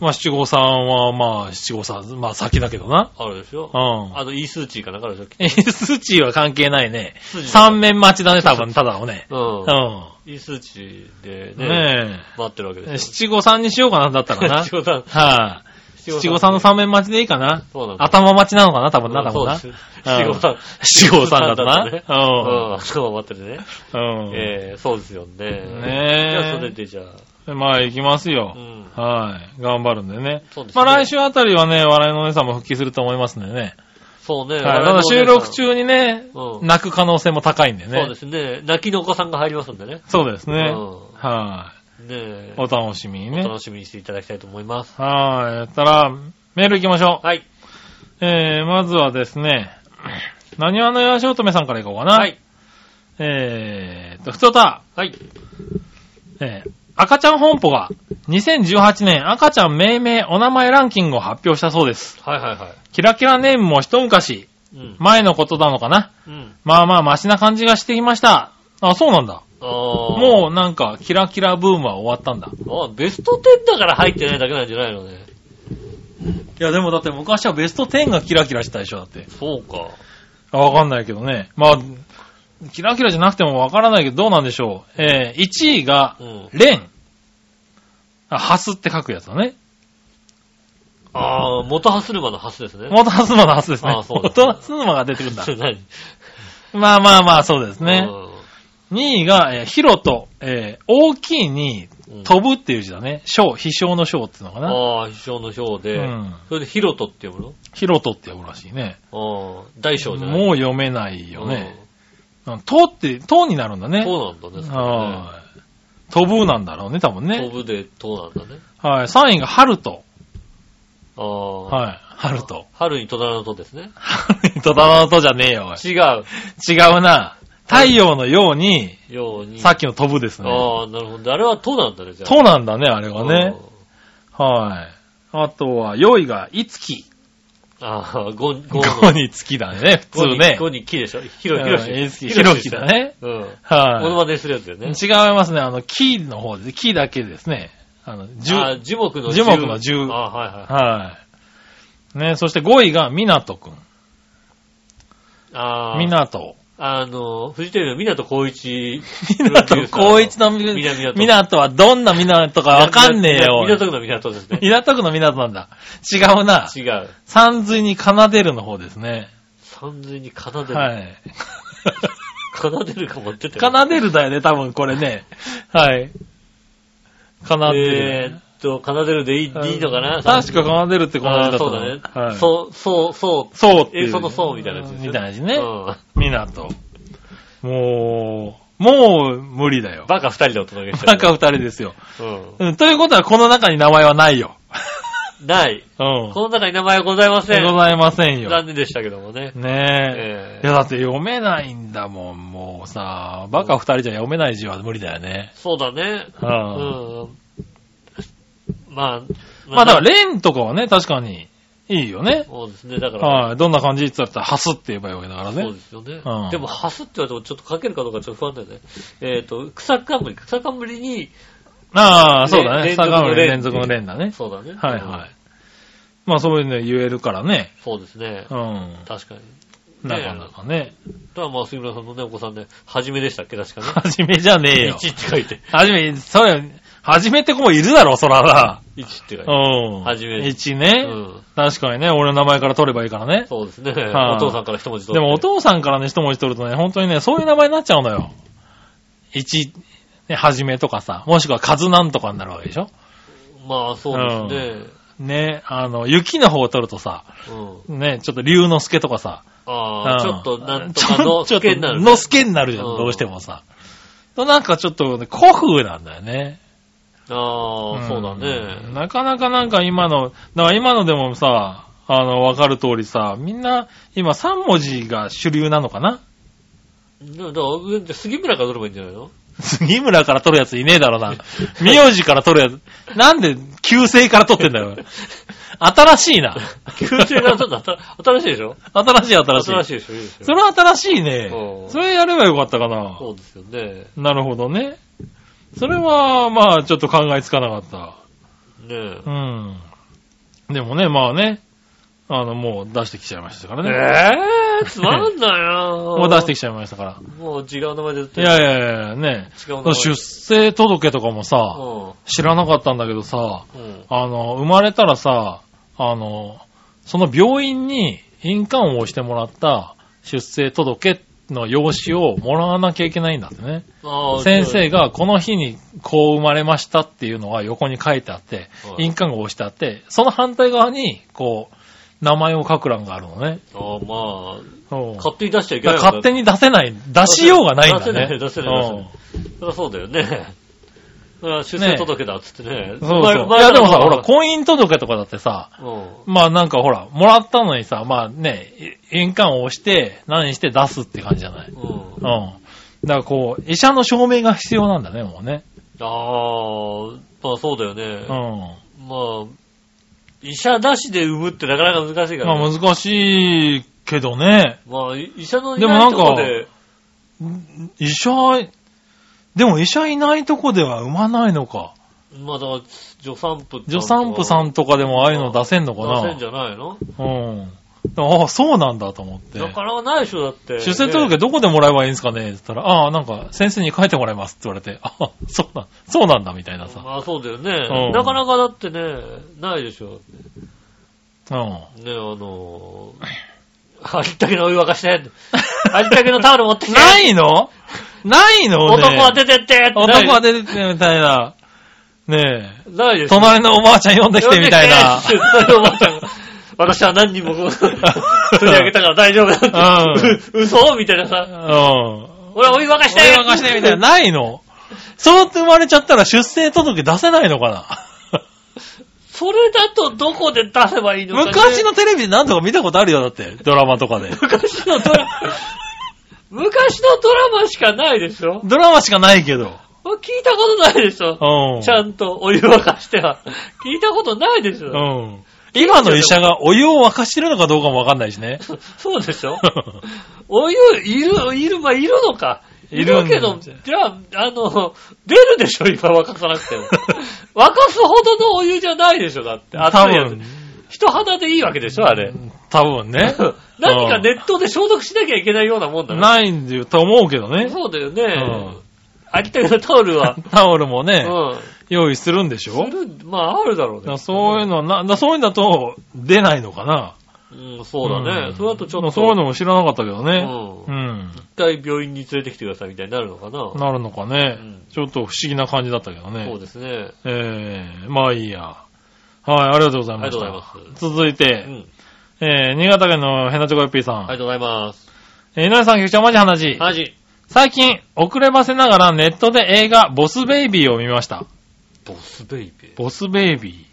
まあ、七五三は、まあ、七五三、まあ、先だけどな。あるでしょ？うん。あの、イースーチーかなんかあるでしょ？え、数値は関係ないね。数値三面待ちだね、多分、ただのね。う。うんん。イースーチーでね、ね待ってるわけえ。ですよ。七五三にしようかな、だったらな。七五三。はい。七五三の三面待ちでいいかな。そうなんだ。頭待ちなのかな、多分な、多分な。そうです。七五三。七五三だとな。ね。ううん。頭待ってるね。ん。うん。ええ、そうですよね。ねえじゃあ、それでじゃあ。まあ、行きますよう。ん。はい。頑張るんでね。そうですね。まあ、来週あたりはね、笑いのお姉さんも復帰すると思いますんでね。そうね。はい。ただ収録中にね、うん泣く可能性も高いんでね。そうですね。泣きのお子さんが入りますんでね。そうですね。うんはい。ねえ。お楽しみにね。お楽しみにしていただきたいと思います。はい。やったら、メール行きましょう。はい。えー、まずはですね、何話のよしおとめさんから行こうかな。はい。えーと、ふとた、はい。えー、赤ちゃん本舗が2018年赤ちゃん命名お名前ランキングを発表したそうです。はいはいはい。キラキラネームも一昔、うん。前のことなのかな。うん。まあまあマシな感じがしてきました。あ、そうなんだ。もうなんか、キラキラブームは終わったんだ。あベスト10だから入ってないだけなんじゃないのね。いや、でもだって昔はベスト10がキラキラしたでしょ、だって。そうか。あわかんないけどね。まあ、キラキラじゃなくてもわからないけど、どうなんでしょう。えー、1位がう、ん。レン。あ、ハスって書くやつだね。ああ、元ハスルマのハスですね。元ハスマのハスですね。あそうだ元ハスマが出てくるんだ。何？まあまあまあ、そうですね。うん2位が、えー、ヒロと、えー、大きいに、うん飛ぶっていう字だね。小、飛翔の小っていうのかな。ああ、飛翔の翔で、うんそれでヒロトって読むヒロトって呼ぶらしいね。のああ、大小じゃないもう読めないよね。うん、とって、とになるんだね。うんそうなんだね。はい。飛ぶなんだろうね、多分ね。飛ぶでとなんだね。はい。3位が春と。ああ。はい。春と。春に戸棚のとですね。春にとだのとじゃねえよ、違う。違うな。太陽のように、ように。さっきの飛ぶですね。ああ、なるほど。あれはとなんだね、じゃあ。となんだね、あれはね。はい。あとは、4位が、いつき。ああ、ゴン、ゴン5につきだね、普通ね。ゴに木でしょ？ひろひろし。ひろきだね。うん。モノはマネするやつだよい。ね。違いますね、あの、木の方で、木だけですね。あの、十ああ、樹木の樹木の樹ああ、はいはい。はい。ね、そして5位が、みなとくん。ああ。みなと。あの、フジテレビの港光一。みなと、高一のみみなみなとみなとはどんなみなとかわかんねえよ。港区の港ですね。港区の港なんだ。違うな。違う。三髄に奏でるの方ですね。三髄に奏でる。はい。奏でるかもってたよ奏でるだよね、多分これね。はい。奏でえるー。っと、奏でるでいいいいのかな？確か奏でるってこの字だったそうだね。はい。そう、そう、そう。そうっていう。えそのそうみたいなやつですよみたいな字ね。うん。港。もう、もう無理だよ。バカ二人でお届けしてる。バカ二人ですよ。うん。うん。ということはこの中に名前はないよ。ない。うん。この中に名前はございません。ございませんよ。残念でしたけどもね。ええねえ。いやだって読めないんだもん、もうさ。バカ二人じゃ読めない字は無理だよね。そうだね。う。うんん。まあ、まあだから、レンとかはね、確かにいいよね。そうですね。だから、はい。どんな感じって言ったら、ハスって言えばいいわけだからそうね。ですよね。うんでも、ハスって言われてもちょっと書けるかどうかちょっと不安だよね。えっ、と、草冠、草冠に、ああ、そうだね。連続の坂上連連続の連だね。そうだね。はいはい。まあそういうの言えるからね。そうですね。うん。確かに。なかなかね。だからまあ、杉村さんのね、お子さんね、はじめでしたっけ確かね。はじめじゃねえよ。1って書いて。はじめ、それ、はじめって子もいるだろ、そらな。1って書いて。うん。はじめ1ね。うん。確かにね、俺の名前から取ればいいからね。そうですね。はいお父さんから一文字取ってでもお父さんからね、一文字取るとね、本当にね、そういう名前になっちゃうのよ。1、ね、はじめとかさ、もしくは数なんとかになるわけでしょ？まあ、そうですね。ね、あの、雪の方を取るとさ、うん。ね、ちょっと龍之介とかさ、ああ、うんちょっと、なんとかの、ちょっと助になる、のすけになるじゃん、うんどうしてもさ。となんかちょっとね、古風なんだよね。ああ、そうだんね。なかなかなんか今の、だから今のでもさ、あの、わかる通りさ、みんな、今3文字が主流なのかな？だから、杉村から取ればいいんじゃないの？杉村から取るやついねえだろな。名字から取るやつ。なんで、旧姓から取ってんだよ。新しいな。旧姓から取った？ら新しいでしょ？新しい新しい。新しいでしょそれは新しいねう。んそれやればよかったかな。そうですよね。なるほどね。それは、まあ、ちょっと考えつかなかった。ねえ。うん。でもね、まあね、あの、もう出してきちゃいましたからね。えー、つまんないよ。もう出してきちゃいましたから。もう違う名前で言っていやいやいや、ね。違う名前。出生届とかもさ、う知らなかったんだけどさ、ん。うん。あの、生まれたらさ、あの、その病院に印鑑を押してもらった出生届の用紙をもらわなきゃいけないんだってね。先生がこの日にこう生まれましたっていうのが横に書いてあって、はい印鑑が押してあって、その反対側に、こう、名前を書く欄があるのね。あーまうんあ、勝手に出しちゃいけない。勝手に出せない、出しようがないんだね。出せない出せない出せないそりゃそうだよね。出生届だっつってね。うんそうそう。前いやでもさ、ほら、う婚姻届とかだってさ、ん。まあなんかほら、もらったのにさ、まあね、い印鑑を押して、何して出すって感じじゃない？うん。うん。だからこう、医者の証明が必要なんだね、もうね。ああ、まあそうだよね。うん。まあ、医者なしで産むってなかなか難しいからね。まあ難しいけどね。まあ、医者のいでもなないんかとこで、医者、でも医者いないとこでは産まないのか。まあだから、助産婦助産婦さんとかでもああいうの出せんのかな出せんじゃないの？うん。ああ、そうなんだと思って。なかなかないでしょ、だって。出生届どこでもらえばいいんですかねって言ったら、ああ、なんか先生に書いてもらいますって言われて、ああ、そうなん、そうなんだみたいなさ。まあそうだようね。んなかなかだってね、ないでしょ。うん。ね、あのー、ありったけのお湯沸かして、ありったけのタオル持ってきて、ないの？ないの？ね。男は出てってって男は出てってみたいな。ねえ。ないでしょ。隣のおばあちゃん呼んできてみたいな。隣のおばあちゃんが私は何人も取り上げたから大丈夫だって。う嘘みたいなうさ。ん。俺はお湯沸かしてお湯沸かしてみたいな。ないのそうって生まれちゃったら出生届出せないのかなそれだとどこで出せばいいのか、ね、昔のテレビで何とか見たことあるよ、だって。ドラマとかで。昔のドラマ、昔のドラマしかないでしょ？ドラマしかないけど。聞いたことないでしょ？うん。ちゃんとお湯沸かしては。聞いたことないでしょ？うん。今の医者がお湯を沸かしてるのかどうかもわかんないしね。そうでしょ？お湯、いる、いる、まあ、いるのか。いいるけど、じゃあ、あの、出るでしょ、今沸かさなくても。沸かすほどのお湯じゃないでしょ、だって。熱多いやつ分。人肌でいいわけでしょ、あれ。多分ね。何か熱湯で消毒しなきゃいけないようなもんだね。ないんだよ、と思うけどね。そうだよね。うんありたけのタオルは。タオルもね、うん。用意するんでしょ？するまあ、あるだろうね。そういうのはな、なそういうのだと出ないのかな。うん、そうだね。んそれだとちょっと。そういうのも知らなかったけどう。ね。うんん。一回病院に連れてきてくださいみたいになるのかな。なるのかね、うんちょっと不思議な感じだったけどそうね。ですね。ええまあいいや。はい、ありがとうございました。ありがとうございます続いうて、ん。えー、新潟県のヘナチョコヨッピーさん。ありがとうございます。えー、井上さん、局長、マジ話。マジ。最近、遅ればせながらネットで映画、ボスベイビーを見ました。ボスベイビー？ボスベイビー。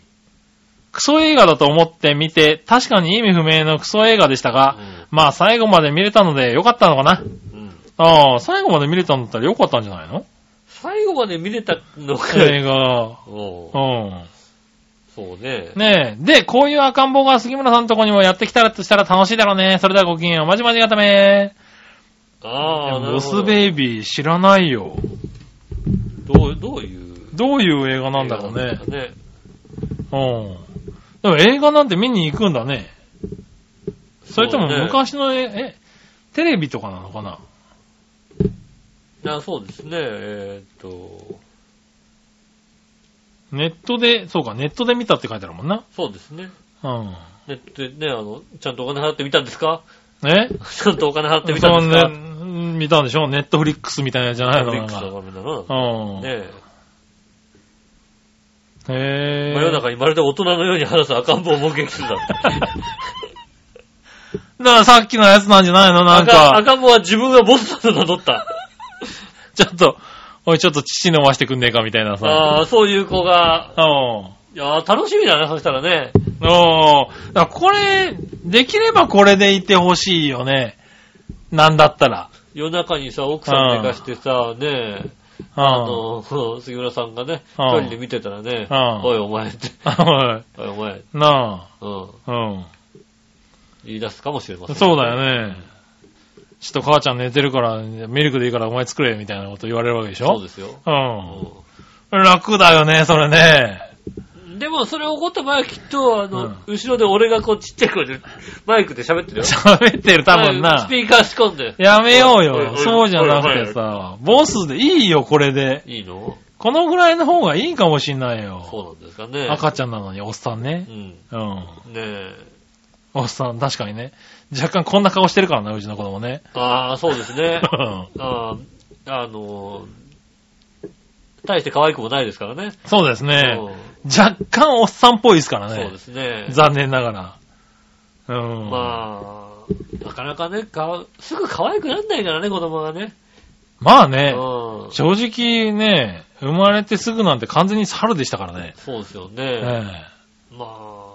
クソ映画だと思って見て、確かに意味不明のクソ映画でしたが、まあ最後まで見れたのでよかったのかな。うん。うん。ああ、最後まで見れたんだったらよかったんじゃないの？最後まで見れたのか。映画。おううん。そうね。ねえ。で、こういう赤ん坊が杉村さんのとこにもやってきたらとしたら楽しいだろうね。それではごきげんよう。まじまじがためああ、なるボスほど。ベイビー知らないよ。どう、どういう？どういう映画なんだろうねね。うん。でも映画なんて見に行くんだね。それともそうね昔のえ、え、テレビとかなのかな？あそうですね。えーっと、ネットで、そうか、ネットで見たって書いてあるもんな。そうですね。うん。ネットでね、あの、ちゃんとお金払ってみたんですか？え？ちゃんとお金払ってみたそうんですか？ね、見たんでしょ？ネットフリックスみたいなやつじゃないの？ネットフリックスなんか。の画面だな。うん。ねへえ。ぇ真夜中にまるで大人のように話す赤ん坊を目撃するんだって。だからさっきのやつなんじゃないの？なん赤か、赤ん坊は自分がボスだと名乗った。ちょっと、おいちょっと乳飲ましてくんねえかみたいなさ。ああ、そういう子が、うん。いやー楽しみだね、そしたらね。おー。だからこれ、できればこれでいてほしいよね。なんだったら。夜中にさ、奥さん寝かしてさ、ねえ、うん。あの、杉村さんがね、うん一人で見てたらね、うんおいお前って、おいおいお前、なうん、あ。うん。言い出すかもしれません。そうだよね。ちょっと母ちゃん寝てるから、ミルクでいいからお前作れ、みたいなこと言われるわけでしょ？そうですよ。うん。楽だよね、それね。うんでも、それ起こった前はきっと、あの、うん後ろで俺がこうちっちゃい声でマイクで喋ってるよ。喋ってる、多分スなピ。ーカー仕込んで。やめようよ。そうじゃなくてさ、ボスでいいよ、これで。いいの？このぐらいの方がいいかもしんないよ。そうなんですかね。赤ちゃんなのに、おっさんねう。ん。うん。ねえ。おっさん、確かにね。若干こんな顔してるからな、うちの子供ね。ああ、そうですね。う んあーあのー、大して可愛くもないですからね。そうですね。うん若干おっさんっぽいですからね。そうですね。残念ながら。うん。まあ、なかなかね、かすぐ可愛くなんないからね、子供がね。まあね、うん。正直ね、生まれてすぐなんて完全に猿でしたからね。そうですよえね。えまもう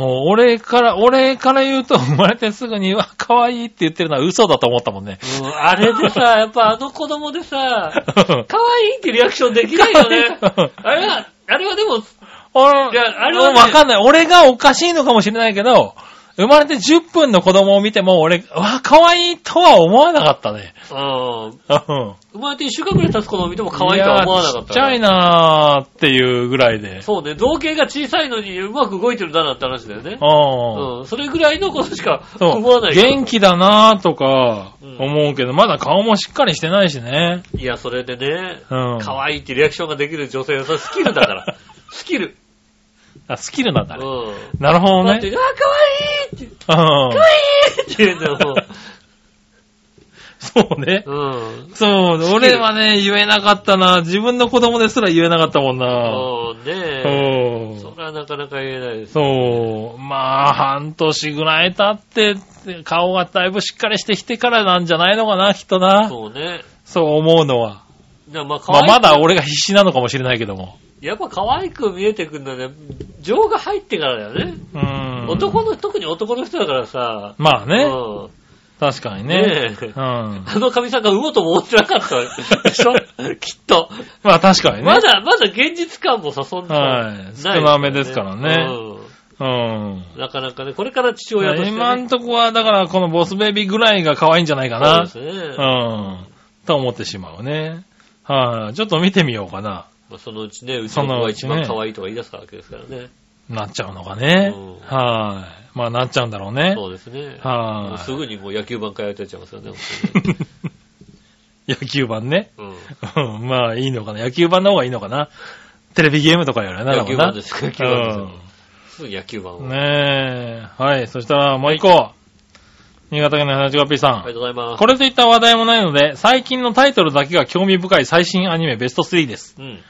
俺から、俺から言うと生まれてすぐに、うわ、可愛いって言ってるのは嘘だと思ったもんね。あ、うん、あれでさ、やっぱあの子供でさ、可愛いってリアクションできないよね。あれは、あれはでも、俺、いやあれはねわかんない。俺がおかしいのかもしれないけど、生まれて10分の子供を見ても、俺、うわ、可愛いとは思わなかったね。うん。うん。生まれて一週間くらい経つ子供を見ても可愛いとは思わなかった、いやちっちゃいなーっていうぐらいで。そうね、造形が小さいのにうまく動いてるんだなって話だよね。うん。うん。それぐらいのことしか思わない元気だなーとかうん思うけど、まだ顔もしっかりしてないしね。いや、それでね、うん。可愛いってリアクションができる女性はそれスキルだから。スキル。あ、スキルなんだね。うん。なるほどね。だって、あ、可愛いって、うん。可愛いって言うんだよ、も そうね。う。うん。そう、俺はね、言えなかったな。自分の子供ですら言えなかったもんな。そうねそそれはなかなか言えないです。そう。まあ、半年ぐらい経って、顔がだいぶしっかりしてきてからなんじゃないのかな、きっとな。そうね。そう思うのは。じゃあまあ、可まあ、愛いまだ俺が必死なのかもしれないけども。やっぱ可愛く見えてくるのはね、情が入ってからだよね。うん。男の、特に男の人だからさ、まあね。うん確かにね。うん。あの神さんが産もうとも思ってなかったでしょ？きっと。まあ確かにね。まだ、まだ現実感もさ、そんな、はい少なめですからねうんうん。なかなかね、これから父親として、ね。今んとこは、だからこのボスベビーぐらいが可愛いんじゃないかな。そうですね。うん。と思ってしまうね。はい、ちょっと見てみようかな。まあ、そのうちね、うちの子が一番可愛いとか言い出すわけですからね。なっちゃうのかね。うんはい、まあなっちゃうんだろうね。そうですね。はいすぐにもう野球盤通ってっちゃいますよね、野球盤ね。うん。う んまあいいのかな。野球盤の方がいいのかな。テレビゲームとかよりな。野球盤です。野球盤ですようん。すぐ野球盤を。ねえ。はい。そしたらもう一個。新潟県の花ちがぴーさん。ありがとうございます。これといった話題もないので、最近のタイトルだけが興味深い最新アニメベスト3です。うん。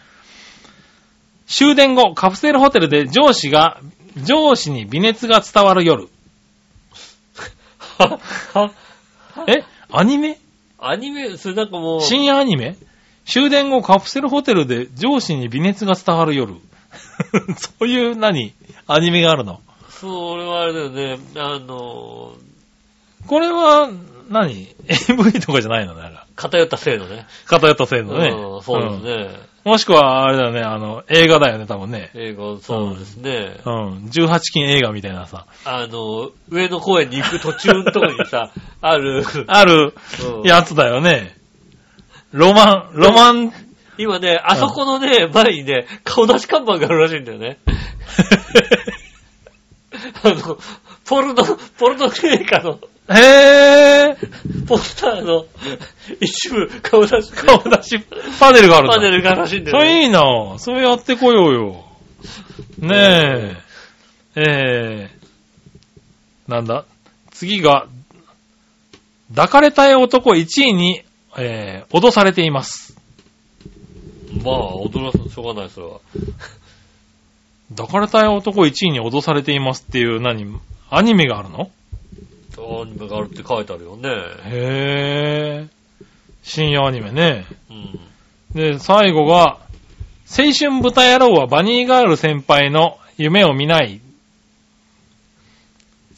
終電後、カプセルホテルで上司が、上司に微熱が伝わる夜。は、は、え？アニメ？アニメ、それなんかもう、深夜アニメ？終電後カプセルホテルで上司に微熱が伝わる夜。そういう何？アニメがあるの？それはあれだよね、あの、これは何、?AV とかじゃないの？ねあれ偏ったせいのね。偏ったせいのね。うん、そうですね。うんもしくは、あれだよね、あの、映画だよね、多分ね。映画、そうですね。うん。18禁映画みたいなさ。あの、上野公園に行く途中のとこにさ、ある、あるうんやつだよね。ロマン、ロマン、今ね、あそこのね、前にね、顔出し看板があるらしいんだよね。あの、ポルノ、ポルノ映画のへぇポスターの一部顔出し、顔出しパネルがあるんだ。パネルがあるらしいんだよね。それいいなそれやってこようよ。ねえ。えー、なんだ？次が、抱かれたい男1位に、えー、脅されています。まあ、驚かすしょうがない、それは。抱かれたい男1位に脅されていますっていう何アニメがあるの？アニメがあるって書いてあるよね。へー。深夜アニメね。うん。で、最後が、青春豚野郎はバニーガール先輩の夢を見ない。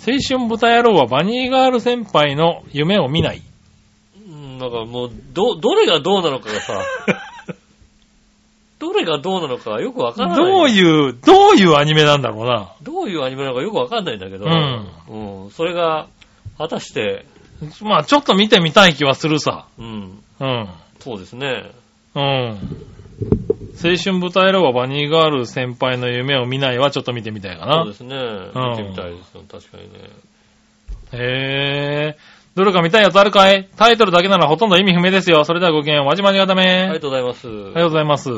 青春豚野郎はバニーガール先輩の夢を見ない。うん、だからもう、ど、どれがどうなのかがさ、どれがどうなのかよくわからない。どういう、どういうアニメなんだろうな。どういうアニメなのかよくわかんないんだけど、うんうんそれが、果たして、まあちょっと見てみたい気はするさ。うん、うん。そうですね。うん。青春豚野郎はバニーガール先輩の夢を見ないはちょっと見てみたいかなそうで。すね。見てみたいですよ、確かにね。へー。どれか見たいやつあるかい？タイトルだけならほとんど意味不明ですよ。それではごきげんよう。まじまじがため。ありがとうございます。ありがとうございます。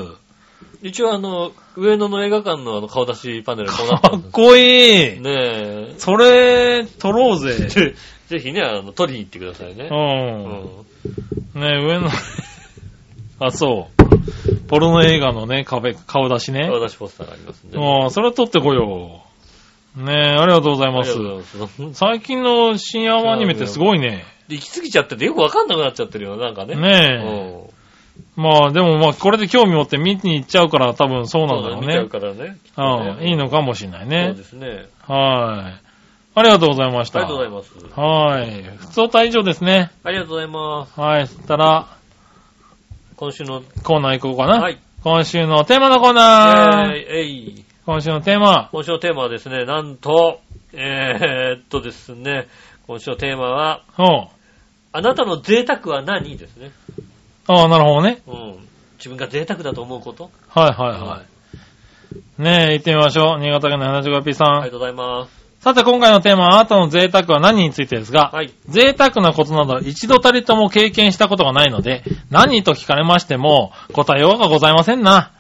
一応あの、上野の映画館のあの顔出しパネルこうなったんですかっこいい。ねえ。それ、撮ろうぜ。ぜぜひね、あの、撮りに行ってくださいね。う。うんん。ね上の、あ、そう。ポルノ映画のね、壁、顔出しね。顔出しポスターがありますんで。ああ、それは撮ってこよう。ねありがとうございまりが。とうございます最近の深夜アニメってすごいね。行き過ぎちゃっててよくわかんなくなっちゃってるよ、なんかね。ねえ。うんまあでもまあこれで興味持って見に行っちゃうから多分そうなんだろう見ちゃうね。からね。うん、いいのかもしれないそうねで。すね。はい。ありがとうございました。ありがとうございます。はい。普通歌以上ですね。ありがとうございます。はい。そしたら、今週の、コーナー行こうかな。はい。今週のテーマのコーナー。えーえい。今週のテーマ。今週のテーマはですね、なんと、えー、っとですね、今週のテーマは、あなたの贅沢は何？ですね。ああ、なるほどね。うん。自分が贅沢だと思うこと？はいはいはい。ねえ、行ってみましょう。新潟県の 75P さん。ありがとうございます。さて今回のテーマはあなたの贅沢は何についてですが、はい。贅沢なことなど一度たりとも経験したことがないので、何と聞かれましても答えようがございませんな。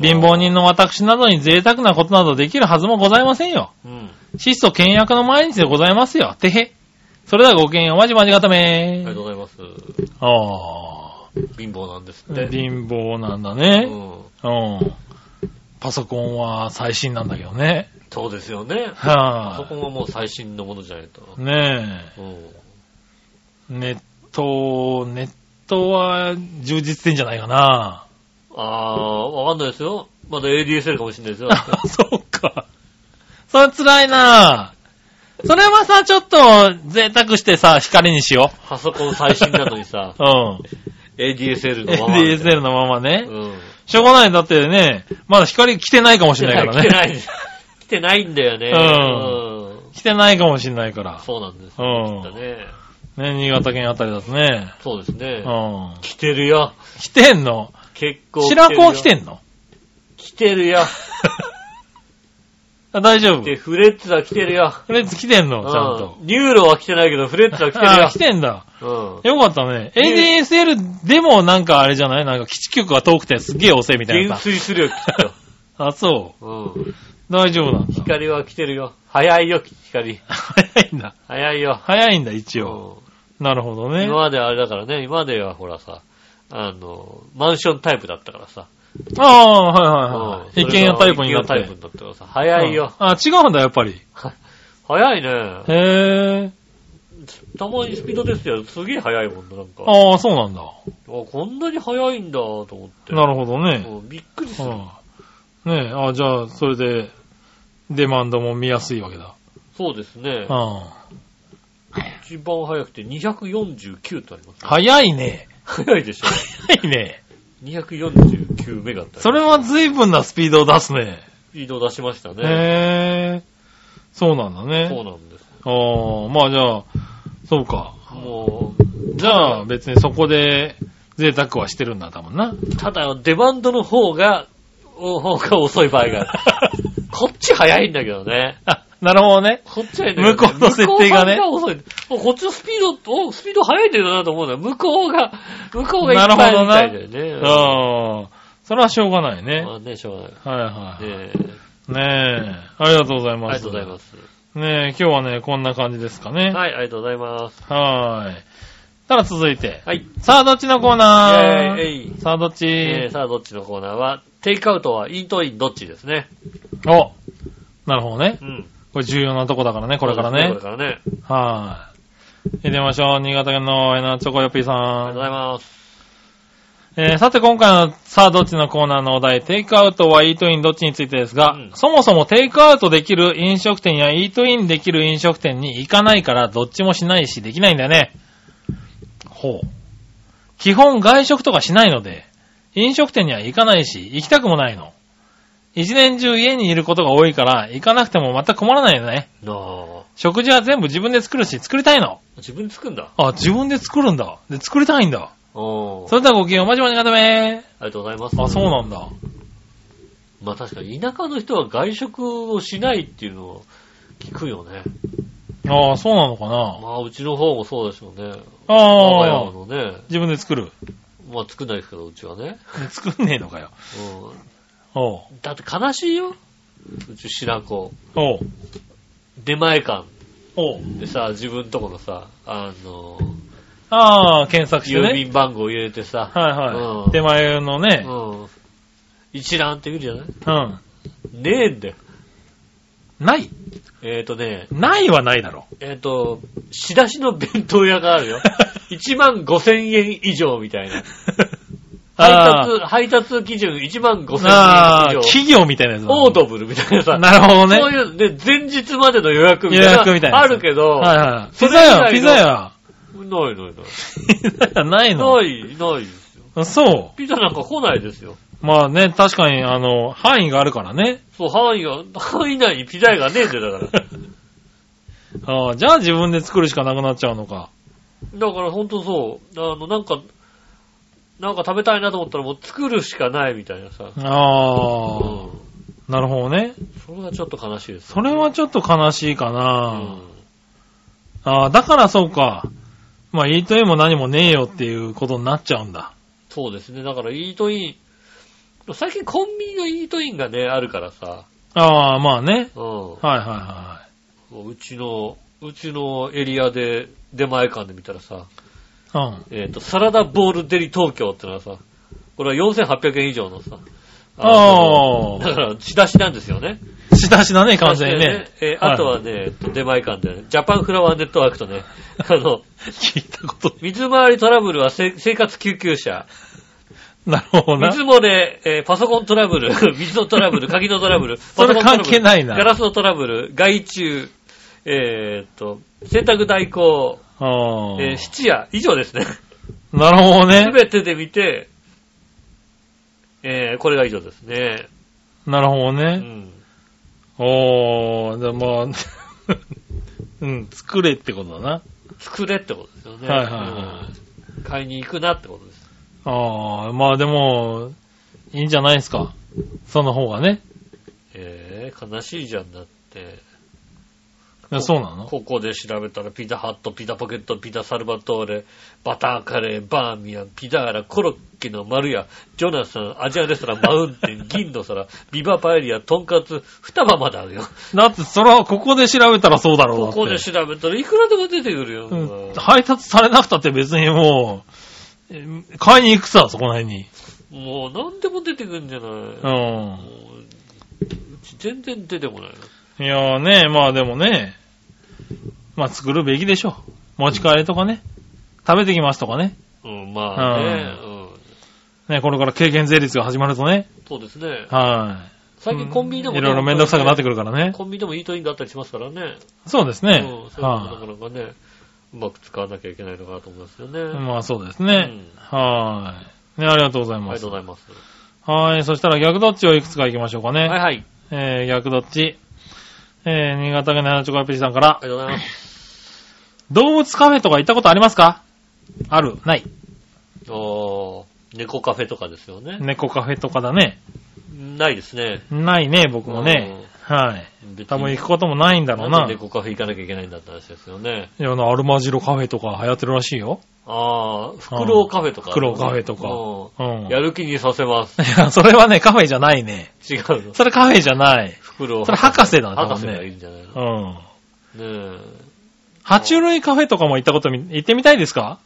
貧乏人の私などに贅沢なことなどできるはずもございませんよ。うん。質素倹約の毎日でございますよ。てへ。それではごきげんよう、まじまじがたあめりがとうございます。あ貧乏なんですあ、って。貧乏なんだうね。ん。うん。パソコンは最新なんだけどね。そうですよね。パソはコンはもう最新のものじゃないと。あ、ねうん。え。ネット、ネットは充実してんじゃないかな。あー、わかんないですよ。まだ ADSL かもしれないですよ。あ、そうか。それ辛いなそれはさ、ちょっと贅沢してさ、光にしよパソコン最新なのにさ、う。うん。ADSL のまま。DSL のままね。うん。しょうがない。だってね、まだ光来てないかもしれないからね。来てない。来てないんだよね。うん来てないかもしれないから。そうなんですよ。うんきっとね。ね、新潟県あたりだとね。そうですね。うん。来てるよ。来てんの？結構白子は来てんんの？来てるよ。あ大丈夫。で、フレッツは来てるよ。フレッツ来てんの？ちゃんとう。んニューロは来てないけど、フレッツは来てるよあ来。てんだ。うん。よかったね。ADSL でもなんかあれじゃない？なんか基地局が遠くてすげえ遅いみたい減なさ。衰するよ、きっ あ、そう。と。うん。大丈夫なんだ。光は来てるよ。早いよ、光。早いんだ。早いよ。早いんだ、一応。うんなるほどね今。まであれだからね、今まではほらさ、あの、マンションタイプだったからさ。ああ、はいはいはうんい。一軒家タイプになって。一軒家タイプになってからさ、早いよ。うんあ、違うんだ、やっぱり。早いね。へえ。たまにスピードですよ。すげえ早いもんだ、なんか。あ、ああ、そうなんだ。こんなに早いんだ、と思って。なるほどね。うんびっくりする。うんねえ、あじゃあ、それで、デマンドも見やすいわけだ。そうですねう。ん。一番早くて249とあります。早いね。早いでしょ。早いね。249メガってそれは随分なスピードを出すね。スピード出しましたね。へえ。そうなんだそうね。なんです。ああ、まあじゃあ、そうか。もじゃあ別にそこで贅沢はしてるんだ、多分な。う、ただ、デマンドの方が、お方が遅い場合がある。こっち早いんだけどね。あ、なるほどね。こっち早いんだけど、向こうの設定がね向こうが遅い。こっちのスピード、お、スピード速いんだよなと思うんだよ。向こうが、向こうがいっぱいみたいだよね。ああ、それはしょうがないね。まあね、しょうがない。はいはい。ねねえ。ありがとうございあります。がとうございます。ねえ、今日はね、こんな感じですかね。はい、ありがとうございます。はーい。ただ続いて。はい。さあ、どっちのコーナー？イェーイえいさあ、どっち、えー、さあ、どっちのコーナーは、テイクアウトはイートインどっちですね。おなるほどねう。ん。これ重要なとこだからね、これからねこれからね。はーい。行ってみましょう。新潟県のエナチョコヨッピーさありがとうございん。ます。えー、さて今回のさあどっちのコーナーのお題、テイクアウトはイートインどっちについてですが、うんそもそもテイクアウトできる飲食店やイートインできる飲食店に行かないからどっちもしないしできないんだよね。ほう。基本外食とかしないので、飲食店には行かないし、行きたくもないの。一年中家にいることが多いから、行かなくても全く困らないよね。食事は全部自分で作るし、作りたいの。自分で作るんだ？あ、自分で作るんだ。で、作りたいんだ。それではごきげんよう、まじまじがためありがとうございます。あ、そうなんだ。まあ確かに田舎の人は外食をしないっていうのを聞くよね。ああ、そうなのかな。まあうちの方もそうでしょうね。我がああ、家のね。自分で作る。まあ作んないですけど、うちはね。作んねえのかよ。だって悲しいよ。うち白子。おう。出前館おう。でさ、自分とこのさ、あの、ああ、検索して郵ね。便番号入れてさ、はいはい。うん手前のね。うん。一覧って言うじゃない？うん。ねえんだよ。ないえっ、ー、とね、ないはないだろ。えっ、と、仕出しの弁当屋があるよ。1万5千円以上みたいな。配あ達、配達基準1万5千ああ、円以上。企業みたいなやつだオードブルみたいなさ。なるほどね。そういう、で、前日までの予約みたいな。予約みたいなあるけど、はいはい。そピザ屋、ピザ屋。ないないない。ピザ屋ないの？ない、ないですよ。そピザなんか来ないですよ。う。まあね、確かに、あの、範囲があるからね。そう、範囲が、範囲内にピザ屋がねえんだよ、だから。ああ、じゃあ自分で作るしかなくなっちゃうのか。だからほんとそう、あの、なんか、なんか食べたいなと思ったらもう作るしかないみたいなさ。ああ、うんなるほどね。それはちょっと悲しいです、それはちょっと悲しいかうな。ん。ああ、だからそうか。まあ、イートインも何もねえよっていうことになっちゃうんだ。そうですね。だからイートイン、最近コンビニのイートインがね、あるからさ。ああ、まあね。うん。はいはいはうちの、うちのエリアで出前館で見たらさ、い。うん。えっ、と、サラダボールデリ東京ってのはさ、これは4800円以上のさ、あのあだから、仕出しなんですよね。仕出しだね、完全にね。えーあとはね、えっと出前館で、ジャパンフラワーネットワークとね、あの、聞いたこと。水回りトラブルはせ生活救急車、なるほどな。水漏れ、えーパソコントラブル、水のトラブル、鍵のトラブル、それパソコントラブル関係ないなガラスのトラブル、外注、えーっと、洗濯代行、ああえー質屋、以上ですね。なるほどねす。べてで見て、えーこれが以上ですね。なるほどうね。ん。おー、でまあ、うん、作れってことだな。作れってことですよね。はいはいはいうん買いに行くなってことです。ああ、まあでも、いいんじゃないですか。その方がね。えー、悲しいじゃんだって。そうなの？ここで調べたら、ピザハット、ピザポケット、ピザサルバトーレ、バターカレー、バーミヤン、ピザーラ、コロッケの丸屋、ジョナサン、アジアレストラン、マウンテン、銀の皿、ビバパエリア、トンカツ、二葉まであるよ。だって、それはここで調べたらそうだろうここで調べたらいくらでも出てくるよ。うん配達されなくたって別にもう、え買いに行くさ、そこら辺に。もう何でも出てくるんじゃない、うもううち全然出てこないん。いやーね、まあでもね、まあ作るべきでしょう。持ち帰りとかね。食べてきますとかね。の。うん、まあね、うん。ね、これから軽減税率が始まるとね。そうですね。はい。最近コンビニでも、いろいろめんどくさくなってくるからね。コンビニでもイートインがあったりしますからね。そうですねうん。そういうのもなはかなかね、うまく使わなきゃいけないのかなと思いますよね。い。まあそうですね。はい。ね、ありがとうございありがます。とうございます。はい。そしたら逆どっちをいくつか行きましょうかね。はいはい。えー、逆どっち？えー、新潟県の花チョコヨッピーさんからあ、りがとうございます。動物カフェとか行ったことありますか？あるない。おー、猫カフェとかですよね。猫カフェとかだね。ないですね。ないね、僕もね。はい。別多分行くこともないんだろうな。なんで猫カフェ行かなきゃいけないんだって話ですよね。いや、あの、アルマジロカフェとか流行ってるらしいよ。あー、フクロウカフェとか、フクロウカフェとかうんうん。やる気にさせます。いや、それはね、カフェじゃないね。違うの。それカフェじゃない。フクロウそれ博士だね博士がいいんじゃないのうん。ね爬虫類カフェとかも行ったことみ、行ってみたいですか？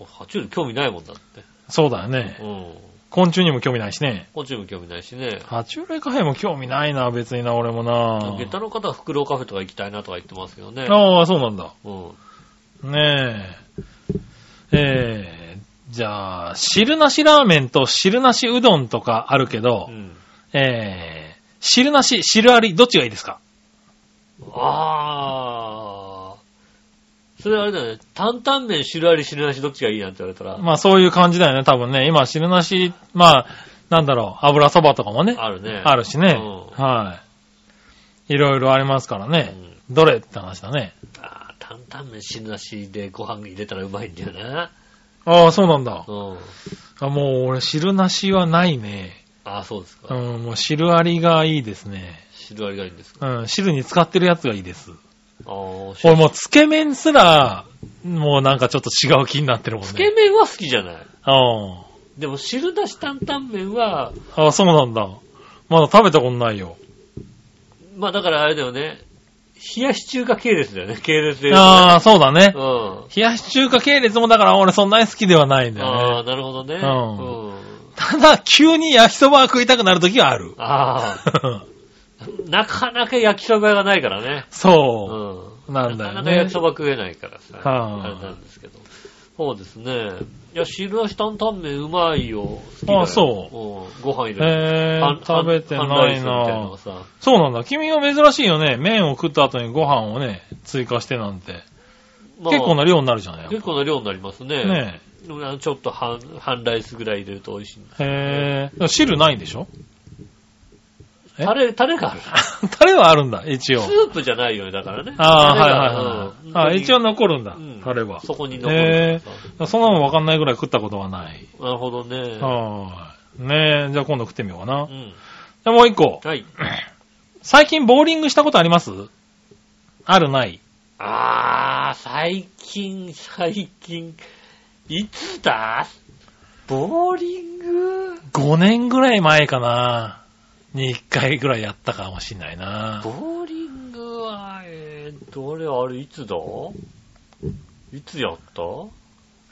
え。爬虫類興味ないもんだって。そうだよね。うん。昆虫にも興味ないしね。昆虫も興味ないしね。爬虫類カフェも興味ないな、別にな、俺もな。下駄の方はフクロウカフェとか行きたいなとか言ってますけどね。ああ、そうなんだ。うん。ねえ。えー、じゃあ、汁なしラーメンと汁なしうどんとかあるけどう、ん。えー、汁なし、汁あり、どっちがいいですか？あー。それあれだよね。担々麺汁あり汁なしどっちがいいなんて言われたら。まあそういう感じだよね、多分ね。今、汁なし、まあ、なんだろう、油そばとかもね、あるね。あるしね。うんはい。いろいろありますからね。どれって話だね。あー担々麺汁なしでご飯入れたらうまいんだよな。ああ、そうなんだ。うん。あもう俺、汁なしはないね。あー、そうですか。うん、もう汁ありがいいですね。汁ありがいいんですか？うん、汁に使ってるやつがいいです。あー、俺もう、つけ麺すら、もうなんかちょっと違う気になってるもんね。つけ麺は好きじゃない？うん。でも汁なし担々麺は、あ、そうなんだ。まだ食べたことないよ。まあだからあれだよね。冷やし中華系列だよね。系列でね。ああ、そうだね。うん。冷やし中華系列もだから俺そんなに好きではないんだああ、よね。なるほどね。んうん。ただ、急に焼きそばが食いたくなるときはある。ああ、なかなか焼きそばがないからね。うそん。なんだよねなかなか焼きそば食えないからさ。はああれなんですけど。そうですね。いや、汁なし担々麺うまいよ。好きだよあそうん。ご飯入う。れて。え半ー、食べて半ないな。そうなんだ。君は珍しいよね。麺を食った後にご飯をね、追加してなんて。まあ結構な量になるじゃない結構な量になりますね。ねちょっと半、半ライスぐらい入れると美味しいんだ。え。へー。汁ないんでしょ？えタレ、タレがある。タレはあるんだ、一応。スープじゃないよね、だからね。ああ、はいはいはい。うんあ一応残るんだうん、タレは。そこに残る。そんなのわかんないぐらい食ったことはない。なるほどね。はい。ねえ、じゃあ今度食ってみようかな。じうん。ゃあもう一個。はい。最近ボーリングしたことあります？あるない？あー、最近、最近、いつだ？ボーリング ?5 年ぐらい前かな。に1回ぐらいやったかもしんないな。ボーリングは、えー、どれ、あれ、いつだ？いつやった？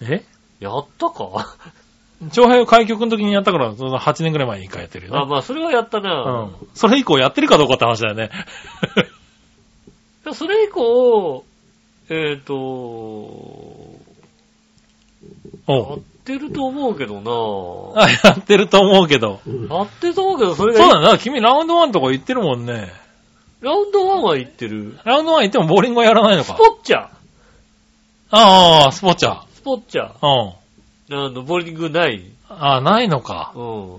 え？やったか？長平開局の時にやったから、その8年ぐらい前に1回やってるよね。あ、まあ、それはやったうな。ん。それ以降やってるかどうかって話だよね。それ以降、えっ、と、やっおうてると思うけどなあ、やってると思うけど。やってると思うけど、それが、そうだな、君ラウンド1とか言ってるもんね。ラウンド1は行ってる。ラウンド1行ってもボーリングはやらないのスか。ポッチャああ、スポッチャ。スポッチャうん。あの、ボーリングない。ああ、ないのか。うん。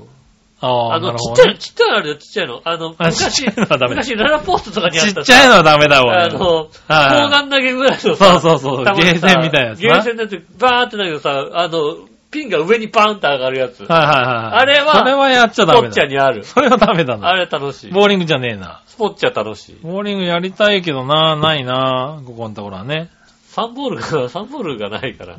ああ、あの、なるほどねちっちゃい、。ちっちゃいのあるよ、ちっちゃいの。あの、あ昔、昔、ララポストとかにあったちっちゃいのはダメだわ。あの、砲はい丸投げぐらいのそうさ、そうそう、たまにさゲーセンみたいなやつな。ゲーセンのやつ、バーってだけどさ、あの、ピンが上にバーンって上がるやつ。スはいはいはい。あれはそれはやっちゃダメポッチャだ。にある。それはダメだあな。れ楽しい。ボーリングじゃねえな。スポッチャ楽しい。ボーリングやりたいけどな、ないな、ここのところはね。サンボールが、サンボールがないから。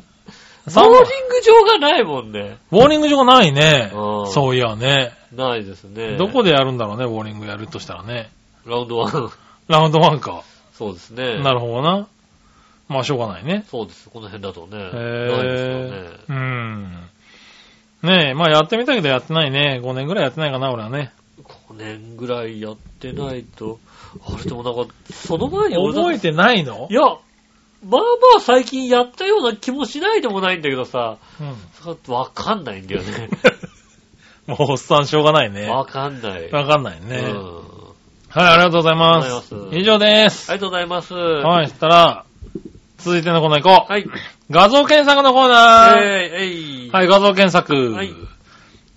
ボーリング場がないもんね。ボーリング場がないねう。んそういやね。ないですね。どこでやるんだろうね、ボーリングやるとしたらね。ラウンド1。ラウンド1か。そうですね。なるほどな。まあ、しょうがないね。そうです。この辺だとね。へないですよね。え。うん。ねえ、まあやってみたけどやってないね。5年ぐらいやってないかな、俺はね。5年ぐらいやってないと、あれでもなんか、その前に覚えてないの？いや、まあまあ最近やったような気もしないでもないんだけどさ、うん。わかんないんだよね。もうおっさんしょうがないね。わかんない。わかんないね。うん。はい、ありがとうございまありがとうございますす。以上です。ありがとうございます。はい、そしたら、続いてのコーナー行こう。はい。画像検索のコーナー。えー、えい。はい、画像検索。はい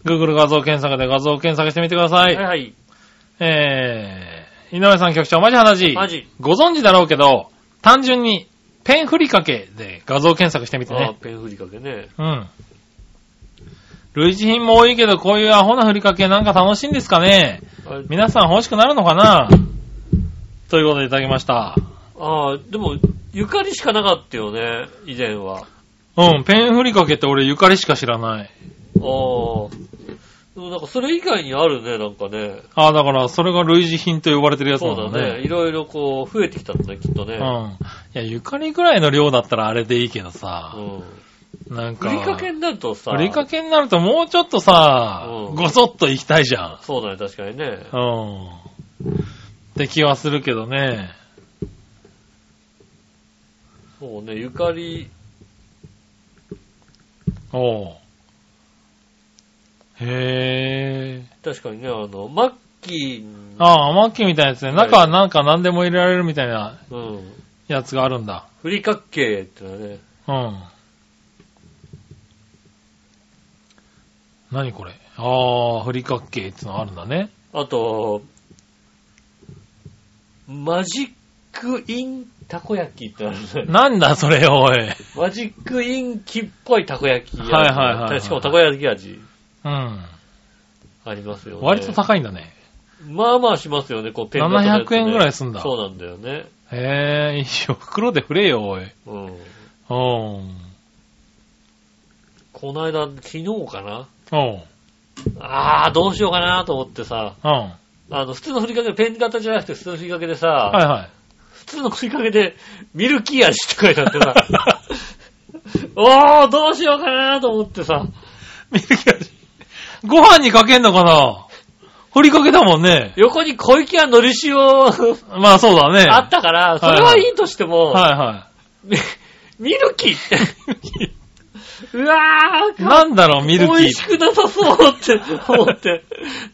Google 画像検索で画像検索してみてください。はいはい。えー、井上さん局長、マジ話。マジ。ご存知だろうけど、単純にペンふりかけで画像検索してみてあね。ペン振りかけね。うん。類似品も多いけど、こういうアホなふりかけなんか楽しいんですかねあ皆さん欲しくなるのかなということでいただきました。あー、でも、ゆかりしかなかったよね、以前は。うん、ペンふりかけって俺ゆかりしか知らない。ああ。でもなんかそれ以外にあるね、なんかね。ああ、だからそれが類似品と呼ばれてるやつそうんだなだね。ね。いろいろこう、増えてきたんだね、きっとね。うん。いや、ゆかりぐらいの量だったらあれでいいけどさ、うん。なんか、ふりかけになるとさ、ふりかけになるともうちょっとさ、うんごそっと行きたいじゃん。そうだね、確かにね。うん。って気はするけどね。そうね、ゆかり、おう。へえ。確かにね、あの、マッキー、ああ、マッキーみたいなやつね。中はなんか何でも入れられるみたいなうん。やつがあるんだ。ふりかけってのはね、うん。何これ？ああ、ふりかけってのあるんだね。あと、マジックインたこ焼きってあるね。なんだそれ、おい。マジックインキっぽいたこ焼き味。はいはいはいはいしかもたこ焼き味うん。ありますよね。割と高いんだね。まあまあしますよね、こう、ペン型のやつね700円ぐらいすんだそうなんだよね。へえ、いいよ。袋で振れよ、おい。うん。うん。この間、昨日かな？おう。あー、どうしようかなと思ってさ、うん。はあの、普通のふりかけ、ペン型じゃなくて普通のふりかけでさ、いはい。普通のふりかけで、ミルキー味って書いてあってさ、おー、どうしようかなと思ってさ、ミルキー味。ご飯にかけんのかな？ふりかけだもんね。横に小池屋のり塩 まあそうだね。あったから、それはいいとしても、はいはミ ミルキーって、い。うわー、なんだろう、ミルキ美味しー。くなさそうって思って、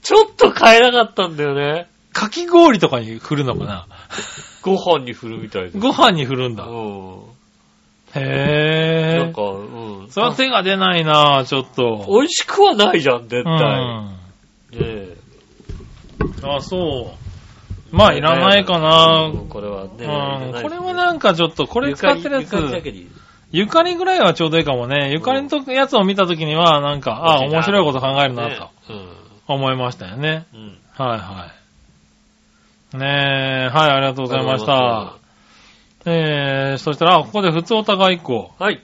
ちょっと買えなかったんだよね。かき氷とかに振るのかな？ご飯に振るみたいで。ご飯に振るんだ。うん。へぇなんか、うん。それは手が出ないなちょっと。美味しくはないじゃん、絶う対。ん。ねえ。あ、そう。まあ、いらないかな。うんこれはね。うん。これはなんかちょっと、これ使ってるやつゆ、かりだけ。ゆかりぐらいはちょうどいいかもね。ゆかりのとやつを見たときには、なんか、ああ、面白いこと考えるな、と。思いましたよね。うん。はいはい。ねえ、はい、ありがとうございました。えー、そしたら、ここで普通お互い一個。はい。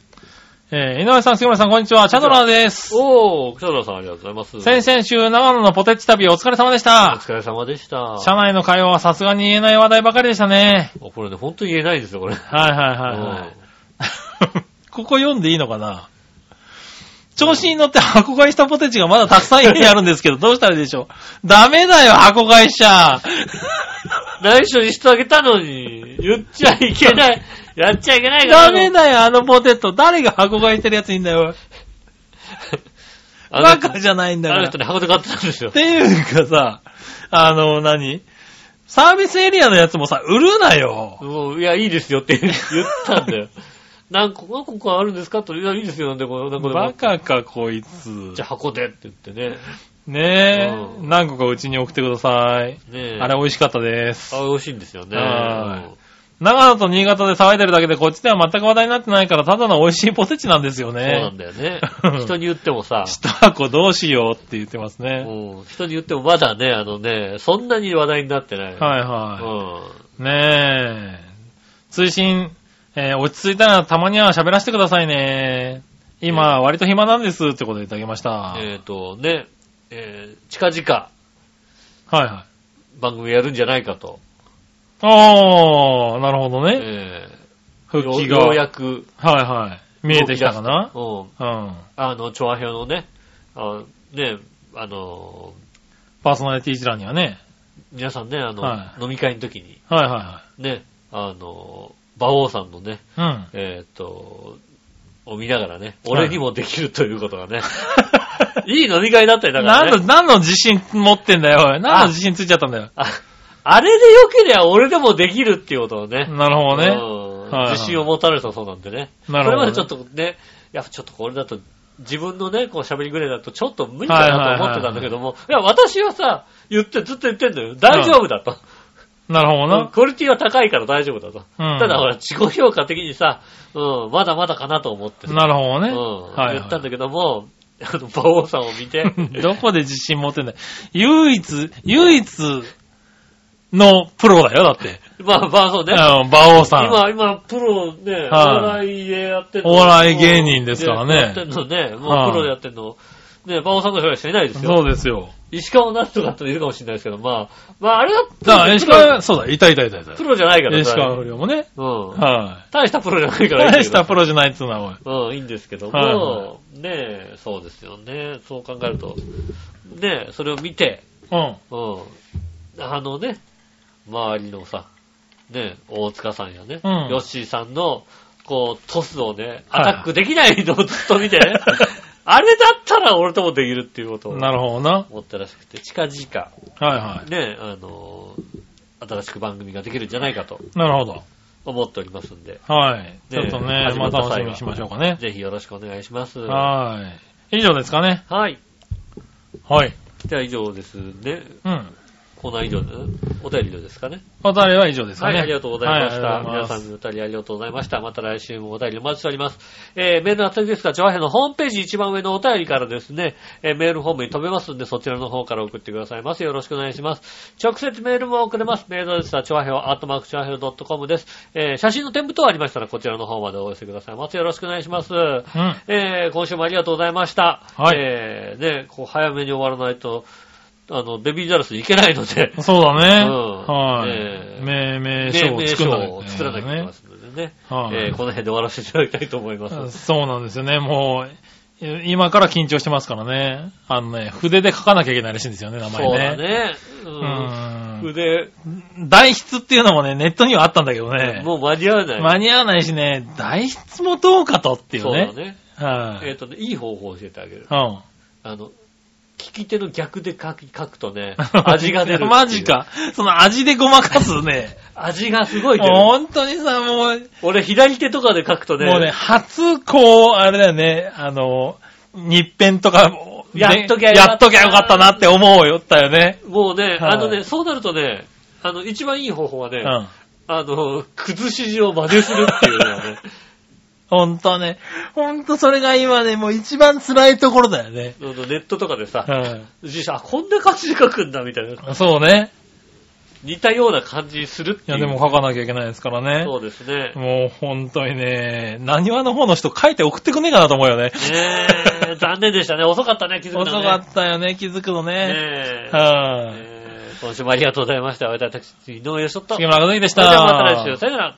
えー、井上さん、杉村さん、こんにちは。チャドラーです。おー、北野さんありがとうございます。先々週、長野のポテチ旅お疲れ様でしおた。疲れ様でした。車内の会話はさすがに言えない話題ばかりでしたね。これね、本当に言えないですよ、これ。はいはいはいはい。ここ読んでいいのかな？調子に乗って箱買いしたポテチがまだたくさん家にあるんですけど、どうしたらいいでしょう？ダメだよ、箱買いしちゃ。内緒にしてあげたのに、言っちゃいけない。やっちゃいけないから。ダメだよ、あのポテト。誰が箱買いしてるやついいんだよ。バカじゃないんだから。あの人ね、箱で買ってたんですよっ。ていうかさ、あの、何？サービスエリアのやつもさ、売るなよ。もういや、いいですよって言ったんだよ。何個、何個かあるんですか？と、いや、いいですよ、なんで、これ、何個でもバカか、こいつじゃ。あ箱でって言ってね。ねえ、うん何個かうちに送ってください。ねえ。あれ美味しかったです。あ、美味しいんですよね。はい長野と新潟で騒いでるだけでこっちでは全く話題になってないから、ただの美味しいポテチなんですようんそうなんね。だよねうん。人に言ってもさ、一箱どうしようって言ってますね。うん人に言ってもまだね、あのね、そんなに話題になってない。はいはうんい。ねえ。追伸、えー落ち着いたらたまには喋らせてくださいね。今、割と暇なんですってことでいただきました。はいえっとね、えー近々はい。番組やるんじゃないかと。ああ、なるほどね。え復帰が。ーよようやく。はいはい。見えてきたかなうん。うん。あの、調和表のね、あね、あの、パーソナリティ一覧にはね。皆さんね、あの、は飲み会の時に、はいはね、あの、馬王さんのね、いはい。うん。えーっと、を見ながらね、俺にもできるということがね、いい飲み会だったよ、だからね。何の、何の自信持ってんだよ。何の自信ついちゃったんだよ。ああれで良ければ俺でもできるっていうことをね、なるほどね。うんはいはい自信を持たれたそうなんでね。なるほどねそれまでちょっとね、いや、ちょっとこれだと、自分のね、こう喋りぐらいだとちょっと無理かなと思ってたんだけども、いや、私はさ、言って、ずっと言ってんだよ。大丈夫だと。なるほどうんな。クオリティは高いから大丈夫だと。うんただほら、自己評価的にさ、うん、まだまだかなと思ってさなるほどね。うん、はい、言ったんだけども、あの、馬王さんを見て、どこで自信持ってんだよ。唯一、唯一のプロだよ、だって。まあまあそうね。うん、馬王さん。今、今、プロね、おはい笑いでやってんの。お笑い芸人ですからねやってんのね。もはいうプロでやってんの。ね、馬王さんの人しかいないですよ。そうですよ。石川なとかっているかもしれないですけど、まあ、まああれだだから、石川、そうだ、いたいたいたいた。プロじゃないから石川不良もね。うん。は大したプロじゃないい。からいい大したプロじゃないっつうのは。うん、いいんですけども、はねえ、そうですよね。そう考えると、ねえ、それを見て、うん。うん。あのね、周りのさ、ね、大塚さんやね、うんヨッシーさんの、こう、トスをね、はいアタックできないのをずっと見てね、あれだったら俺ともできるっていうことをなるほどな。思ったらしくて、近々、はいはね、あの新しく番組ができるんじゃないかとい。なるほど。思っておりますんで、はい。ちょっとね、始また楽しみにしましょうかね。ぜひよろしくお願いします。はい。以上ですかね。はい。はい。じゃあ以上ですね。うん。コーナー以上で、お便り以上ですかね。お便りは以上ですかね。はい、ありがとうございました。はい皆さんのお便りありがとうございました。また来週もお便りお待ちしております。えー、メールの宛先ですが、ジョアヘのホームページ一番上のお便りからですね、えー、メールフォームに飛べますんで、そちらの方から送ってくださいませ。よろしくお願いします。直接メールも送れます。メールアドレスは、チョアヘオ、アットマークチョアヘオ .com です。えー、写真の添付等ありましたら、こちらの方までお寄せくださいませ。よろしくお願いします。うん。えー、今週もありがとうございました。はいえー、ね、こう、早めに終わらないと、あの、ベビーザルスいけないので、そうだね。うんはい。ええ命名名書を名作らなきゃいけませんのでね。はいえーこの辺で終わらせていただきたいと思います。そうなんですよね。もう、今から緊張してますからね。あのね、筆で書かなきゃいけないらしいんですよね、名前そうだね。ね。ううん。ん。筆、代筆っていうのもね、ネットにはあったんだけどね。もう間に合わない。間に合わないしね、代筆もどうかとっていうそうだね。ね。はい。えっとね、いい方法を教えてあげる。うん。あの、聞き手の逆で書き書くとね、味が出る。マジか。その味でごまかすね。味がすごい出る。本当にさ、もう、俺、左手とかで書くとね、もうね、初、こう、あれだよね、あの、日ペンとか、やっときゃよかったやっときゃよかったなって思うよったよね。もうね、はいあのね、そうなるとね、あの、一番いい方法はね、うん。あの、崩し字を真似するっていうのはね、ほんとね。ほんとそれが今ね、もう一番辛いところだよね。ネットとかでさ、う実際、あ、こんな感じで書くんだ、みたいな。ん。そうね。似たような感じにするっていう。いや、でも書かなきゃいけないですからね。そうですね。もう本当にね、何話の方の人書いて送ってくんねえかなと思うよね。ねえ、残念でしたね。遅かったね、気づくのね。遅かったよね、気づくのね。ねえ。はい、えー今週もありがとうございました。私、井上翔と。杉村和之でしそれではまたた来週。。さよなら。